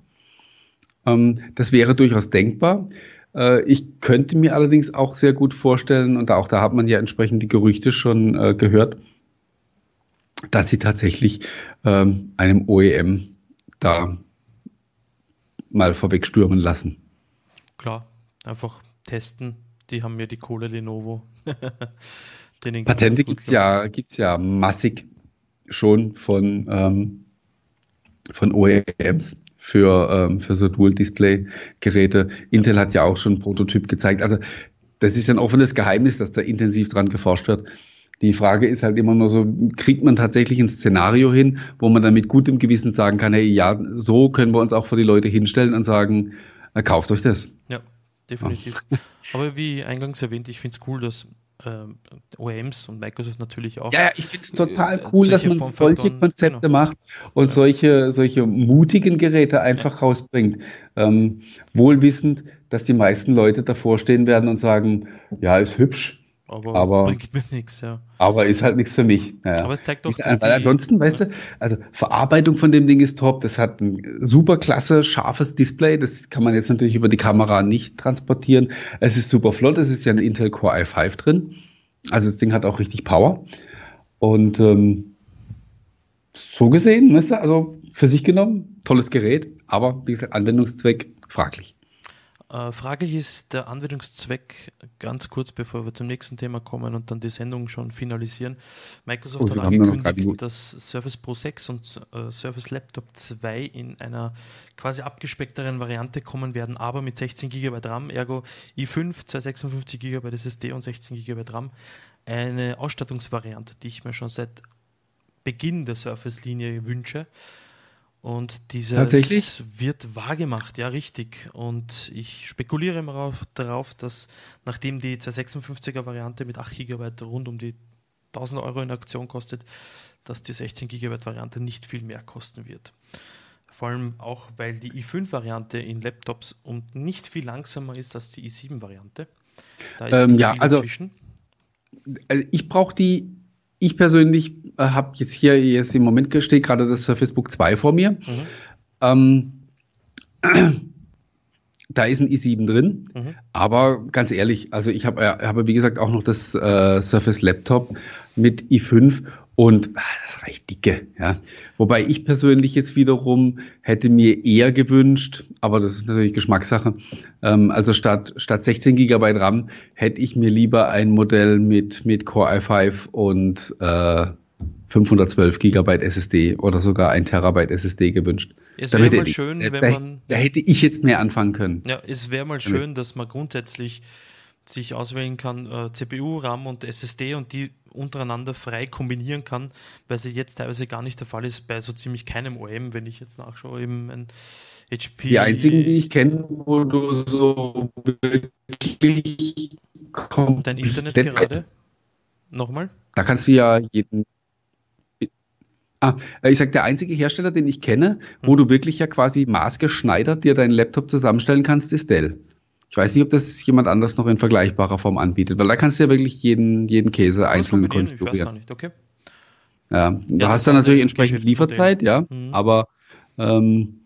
Ähm, das wäre durchaus denkbar. Äh, ich könnte mir allerdings auch sehr gut vorstellen, und auch da hat man ja entsprechend die Gerüchte schon äh, gehört, dass sie tatsächlich ähm, einem OEM da mal vorwegstürmen lassen. Klar, einfach testen. Die haben ja die Kohle Lenovo. Patente gibt es ja, gibt's ja massig schon von, ähm, von OEMs für, ähm, für so Dual-Display-Geräte. Intel hat ja auch schon einen Prototyp gezeigt. Also das ist ein offenes Geheimnis, dass da intensiv dran geforscht wird. Die Frage ist halt immer nur so, kriegt man tatsächlich ein Szenario hin, wo man dann mit gutem Gewissen sagen kann, hey, ja, so können wir uns auch vor die Leute hinstellen und sagen, kauft euch das. Ja, definitiv. Ja. Aber wie eingangs erwähnt, ich finde es cool, dass äh, OEMs und Microsoft natürlich auch. Ja, ich finde es total äh, cool, dass man solche Konzepte genau. macht und ja. solche, solche mutigen Geräte einfach ja. rausbringt. Ähm, wohlwissend, dass die meisten Leute davor stehen werden und sagen, ja, ist hübsch. Aber, aber bringt mir nichts, ja. Aber ist halt nichts für mich. Ja. Aber es zeigt doch, ich, weil ansonsten, weißt du, also Verarbeitung von dem Ding ist top. Das hat ein super klasse, scharfes Display. Das kann man jetzt natürlich über die Kamera nicht transportieren. Es ist super flott. Es ist ja ein Intel Core i5 drin. Also das Ding hat auch richtig Power. Und ähm, so gesehen, weißt du, also für sich genommen, tolles Gerät, aber wie gesagt, Anwendungszweck fraglich. Äh, fraglich ist der Anwendungszweck, ganz kurz bevor wir zum nächsten Thema kommen und dann die Sendung schon finalisieren. Microsoft oh, hat angekündigt, dass Surface Pro 6 und äh, Surface Laptop 2 in einer quasi abgespeckteren Variante kommen werden, aber mit 16 GB RAM, ergo i5, 256 GB SSD und 16 GB RAM. Eine Ausstattungsvariante, die ich mir schon seit Beginn der Surface-Linie wünsche. Und dieses wird wahrgemacht, ja, richtig. Und ich spekuliere immer darauf, dass nachdem die 256er Variante mit 8 GB rund um die 1000 Euro in Aktion kostet, dass die 16 GB Variante nicht viel mehr kosten wird. Vor allem auch, weil die i5-Variante in Laptops und nicht viel langsamer ist als die i7-Variante. Da ist ähm, ja, also, dazwischen. Also ich brauche die ich persönlich äh, habe jetzt hier jetzt im Moment steht gerade das Surface Book 2 vor mir. Mhm. Ähm, da ist ein i7 drin, mhm. aber ganz ehrlich, also ich habe äh, habe wie gesagt auch noch das äh, Surface Laptop mit i5 und ach, das reicht dicke, ja. Wobei ich persönlich jetzt wiederum hätte mir eher gewünscht, aber das ist natürlich Geschmackssache. Ähm, also statt, statt 16 GB RAM hätte ich mir lieber ein Modell mit, mit Core i5 und äh, 512 GB SSD oder sogar ein Terabyte SSD gewünscht. Es wäre mal schön, da, wenn da, man. Da hätte ich jetzt mehr anfangen können. Ja, es wäre mal schön, dass man grundsätzlich sich auswählen kann, äh, CPU, RAM und SSD und die untereinander frei kombinieren kann, weil es jetzt teilweise gar nicht der Fall ist bei so ziemlich keinem OEM, wenn ich jetzt nachschaue, eben ein HP. Die einzigen, die ich kenne, wo du so wirklich Dein Internet gerade? Nochmal? Da kannst du ja jeden. Ah, ich sag, der einzige Hersteller, den ich kenne, wo hm. du wirklich ja quasi maßgeschneidert dir deinen Laptop zusammenstellen kannst, ist Dell. Ich weiß nicht, ob das jemand anders noch in vergleichbarer Form anbietet, weil da kannst du ja wirklich jeden, jeden Käse einzeln konfigurieren. Ich weiß gar nicht, okay. Ja, du ja, hast dann natürlich entsprechend Lieferzeit, ja, mhm. aber ähm,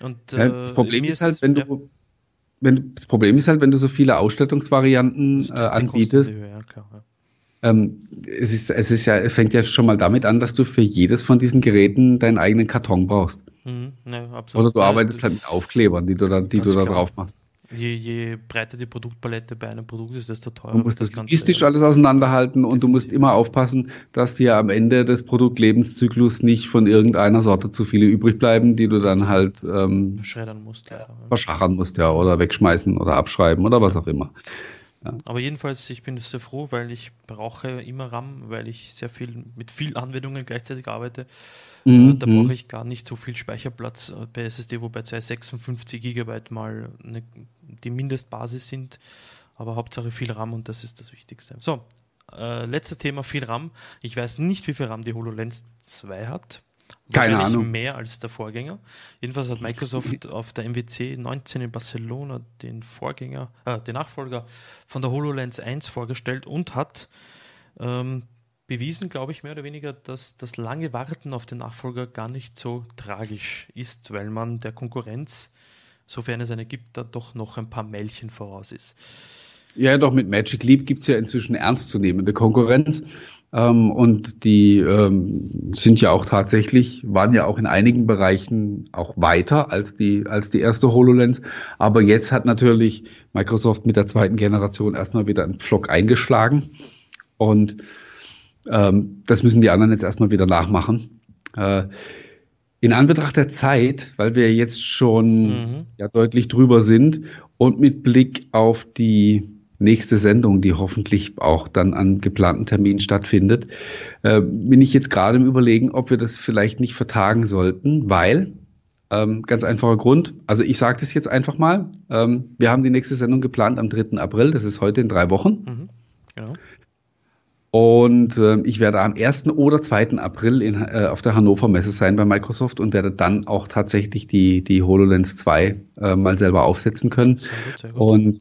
und, äh, ja, das Problem ist halt, wenn du, wenn, das Problem ist halt, wenn du so viele Ausstattungsvarianten äh, anbietest, ja, klar, ja. Ähm, es, ist, es ist ja, es fängt ja schon mal damit an, dass du für jedes von diesen Geräten deinen eigenen Karton brauchst. Mhm, ne, Oder du arbeitest halt mit Aufklebern, die du da, die du da drauf machst. Je, je, breiter die Produktpalette bei einem Produkt ist, desto teurer. Du musst das, das logistisch alles auseinanderhalten und du musst immer aufpassen, dass dir am Ende des Produktlebenszyklus nicht von irgendeiner Sorte zu viele übrig bleiben, die du dann halt ähm, verschreddern musst, ja. verschachern musst, ja, oder wegschmeißen oder abschreiben oder was auch immer. Ja. Aber jedenfalls, ich bin sehr froh, weil ich brauche immer RAM, weil ich sehr viel mit vielen Anwendungen gleichzeitig arbeite. Mhm. Da brauche mhm. ich gar nicht so viel Speicherplatz äh, bei SSD, wobei 256 GB mal eine, die Mindestbasis sind. Aber Hauptsache viel RAM und das ist das Wichtigste. So, äh, letztes Thema, viel RAM. Ich weiß nicht, wie viel RAM die HoloLens 2 hat. Keine Ahnung. mehr als der Vorgänger. Jedenfalls hat Microsoft auf der MWC 19 in Barcelona den Vorgänger, äh, den Nachfolger von der HoloLens 1 vorgestellt und hat ähm, bewiesen, glaube ich, mehr oder weniger, dass das lange Warten auf den Nachfolger gar nicht so tragisch ist, weil man der Konkurrenz, sofern es eine gibt, da doch noch ein paar Mäilchen voraus ist. Ja, doch, mit Magic Leap gibt es ja inzwischen ernstzunehmende Konkurrenz. Ähm, und die ähm, sind ja auch tatsächlich, waren ja auch in einigen Bereichen auch weiter als die, als die erste HoloLens. Aber jetzt hat natürlich Microsoft mit der zweiten Generation erstmal wieder einen Pflock eingeschlagen. Und ähm, das müssen die anderen jetzt erstmal wieder nachmachen. Äh, in Anbetracht der Zeit, weil wir jetzt schon mhm. ja deutlich drüber sind und mit Blick auf die nächste Sendung, die hoffentlich auch dann an geplanten Terminen stattfindet, äh, bin ich jetzt gerade im Überlegen, ob wir das vielleicht nicht vertagen sollten, weil ähm, ganz einfacher Grund, also ich sage das jetzt einfach mal, ähm, wir haben die nächste Sendung geplant am 3. April, das ist heute in drei Wochen. Mhm, genau. Und äh, ich werde am 1. oder 2. April in, äh, auf der Hannover Messe sein bei Microsoft und werde dann auch tatsächlich die, die HoloLens 2 äh, mal selber aufsetzen können. Sehr gut, sehr gut. Und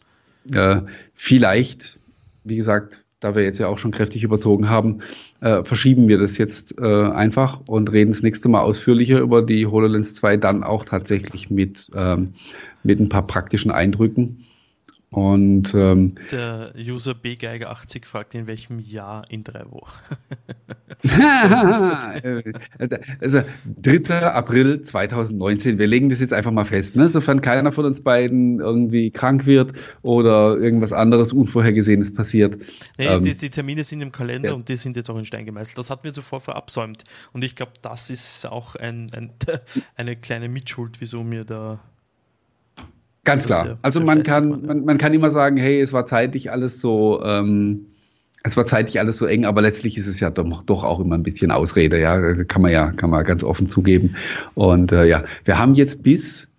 äh, vielleicht, wie gesagt, da wir jetzt ja auch schon kräftig überzogen haben, äh, verschieben wir das jetzt äh, einfach und reden das nächste Mal ausführlicher über die HoloLens 2, dann auch tatsächlich mit, ähm, mit ein paar praktischen Eindrücken. Und ähm, der User bgeiger80 fragt, in welchem Jahr in drei Wochen. also 3. April 2019. Wir legen das jetzt einfach mal fest. Ne? Sofern keiner von uns beiden irgendwie krank wird oder irgendwas anderes Unvorhergesehenes passiert. Nee, ähm, die, die, Termine sind im Kalender ja. und die sind jetzt auch in Stein gemeißelt. Das hat mir zuvor verabsäumt. Und ich glaube, das ist auch ein, ein, eine kleine Mitschuld, wieso mir da Ganz klar. Also man kann, man, man kann immer sagen, hey, es war zeitlich alles so, ähm, es war zeitlich alles so eng, aber letztlich ist es ja doch, doch auch immer ein bisschen Ausrede, ja, kann man ja, kann man ganz offen zugeben. Und äh, ja, wir haben jetzt bis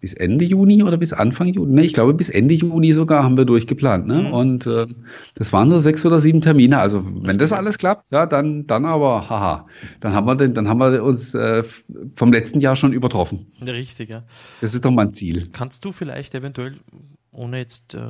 bis Ende Juni oder bis Anfang Juni, ne, ich glaube bis Ende Juni sogar haben wir durchgeplant, ne? Mhm. Und äh, das waren so sechs oder sieben Termine. Also wenn das alles klappt, ja, dann, dann aber, haha, dann haben wir den, dann haben wir uns äh, vom letzten Jahr schon übertroffen. Richtig, ja. Das ist doch mal ein Ziel. Kannst du vielleicht eventuell, ohne jetzt äh,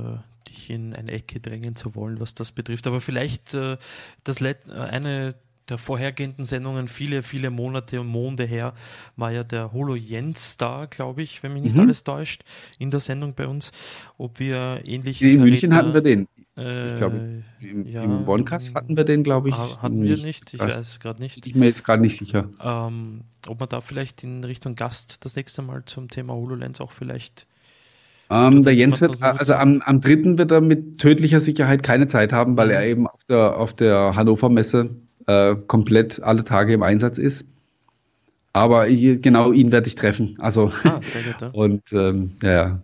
dich in eine Ecke drängen zu wollen, was das betrifft, aber vielleicht äh, das Let eine der vorhergehenden Sendungen, viele, viele Monate und Monde her, war ja der Holo Jens da, glaube ich, wenn mich nicht mhm. alles täuscht, in der Sendung bei uns. Ob wir ähnlich. In München hatten wir den. Äh, ich glaube, im, ja, im Bonecast hatten wir den, glaube ich. Hatten nicht. wir nicht, ich das weiß gerade nicht. Ich bin mir jetzt gerade nicht sicher. Ähm, ob man da vielleicht in Richtung Gast das nächste Mal zum Thema HoloLens auch vielleicht. Ähm, der Jens wird, also am, am 3. wird er mit tödlicher Sicherheit keine Zeit haben, weil mhm. er eben auf der, auf der Hannover Messe äh, komplett alle Tage im Einsatz ist. Aber ich, genau ihn werde ich treffen. Also ah, gut, ja. und ähm, ja.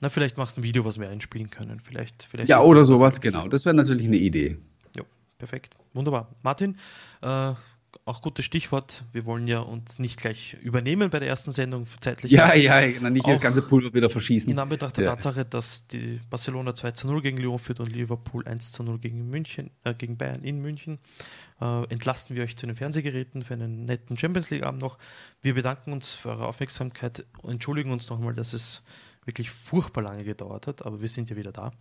Na, vielleicht machst du ein Video, was wir einspielen können. Vielleicht, vielleicht ja, oder sowas, genau. Das wäre natürlich eine Idee. Jo, perfekt. Wunderbar. Martin, äh, auch gutes Stichwort. Wir wollen ja uns nicht gleich übernehmen bei der ersten Sendung zeitlich. Ja, ja, nicht das ganze Pulver wieder verschießen. In Anbetracht der ja. Tatsache, dass die Barcelona 2 zu 0 gegen Lyon führt und Liverpool 1 zu 0 gegen München, äh, gegen Bayern in München, äh, entlasten wir euch zu den Fernsehgeräten für einen netten Champions League-Abend noch. Wir bedanken uns für eure Aufmerksamkeit und entschuldigen uns nochmal, dass es wirklich furchtbar lange gedauert hat, aber wir sind ja wieder da.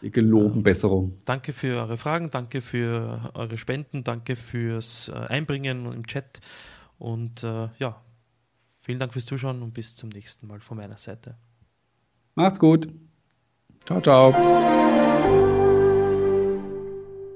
Wir geloben Besserung. Danke für eure Fragen, danke für eure Spenden, danke fürs äh, Einbringen im Chat und äh, ja, vielen Dank fürs Zuschauen und bis zum nächsten Mal von meiner Seite. Macht's gut. Ciao, ciao.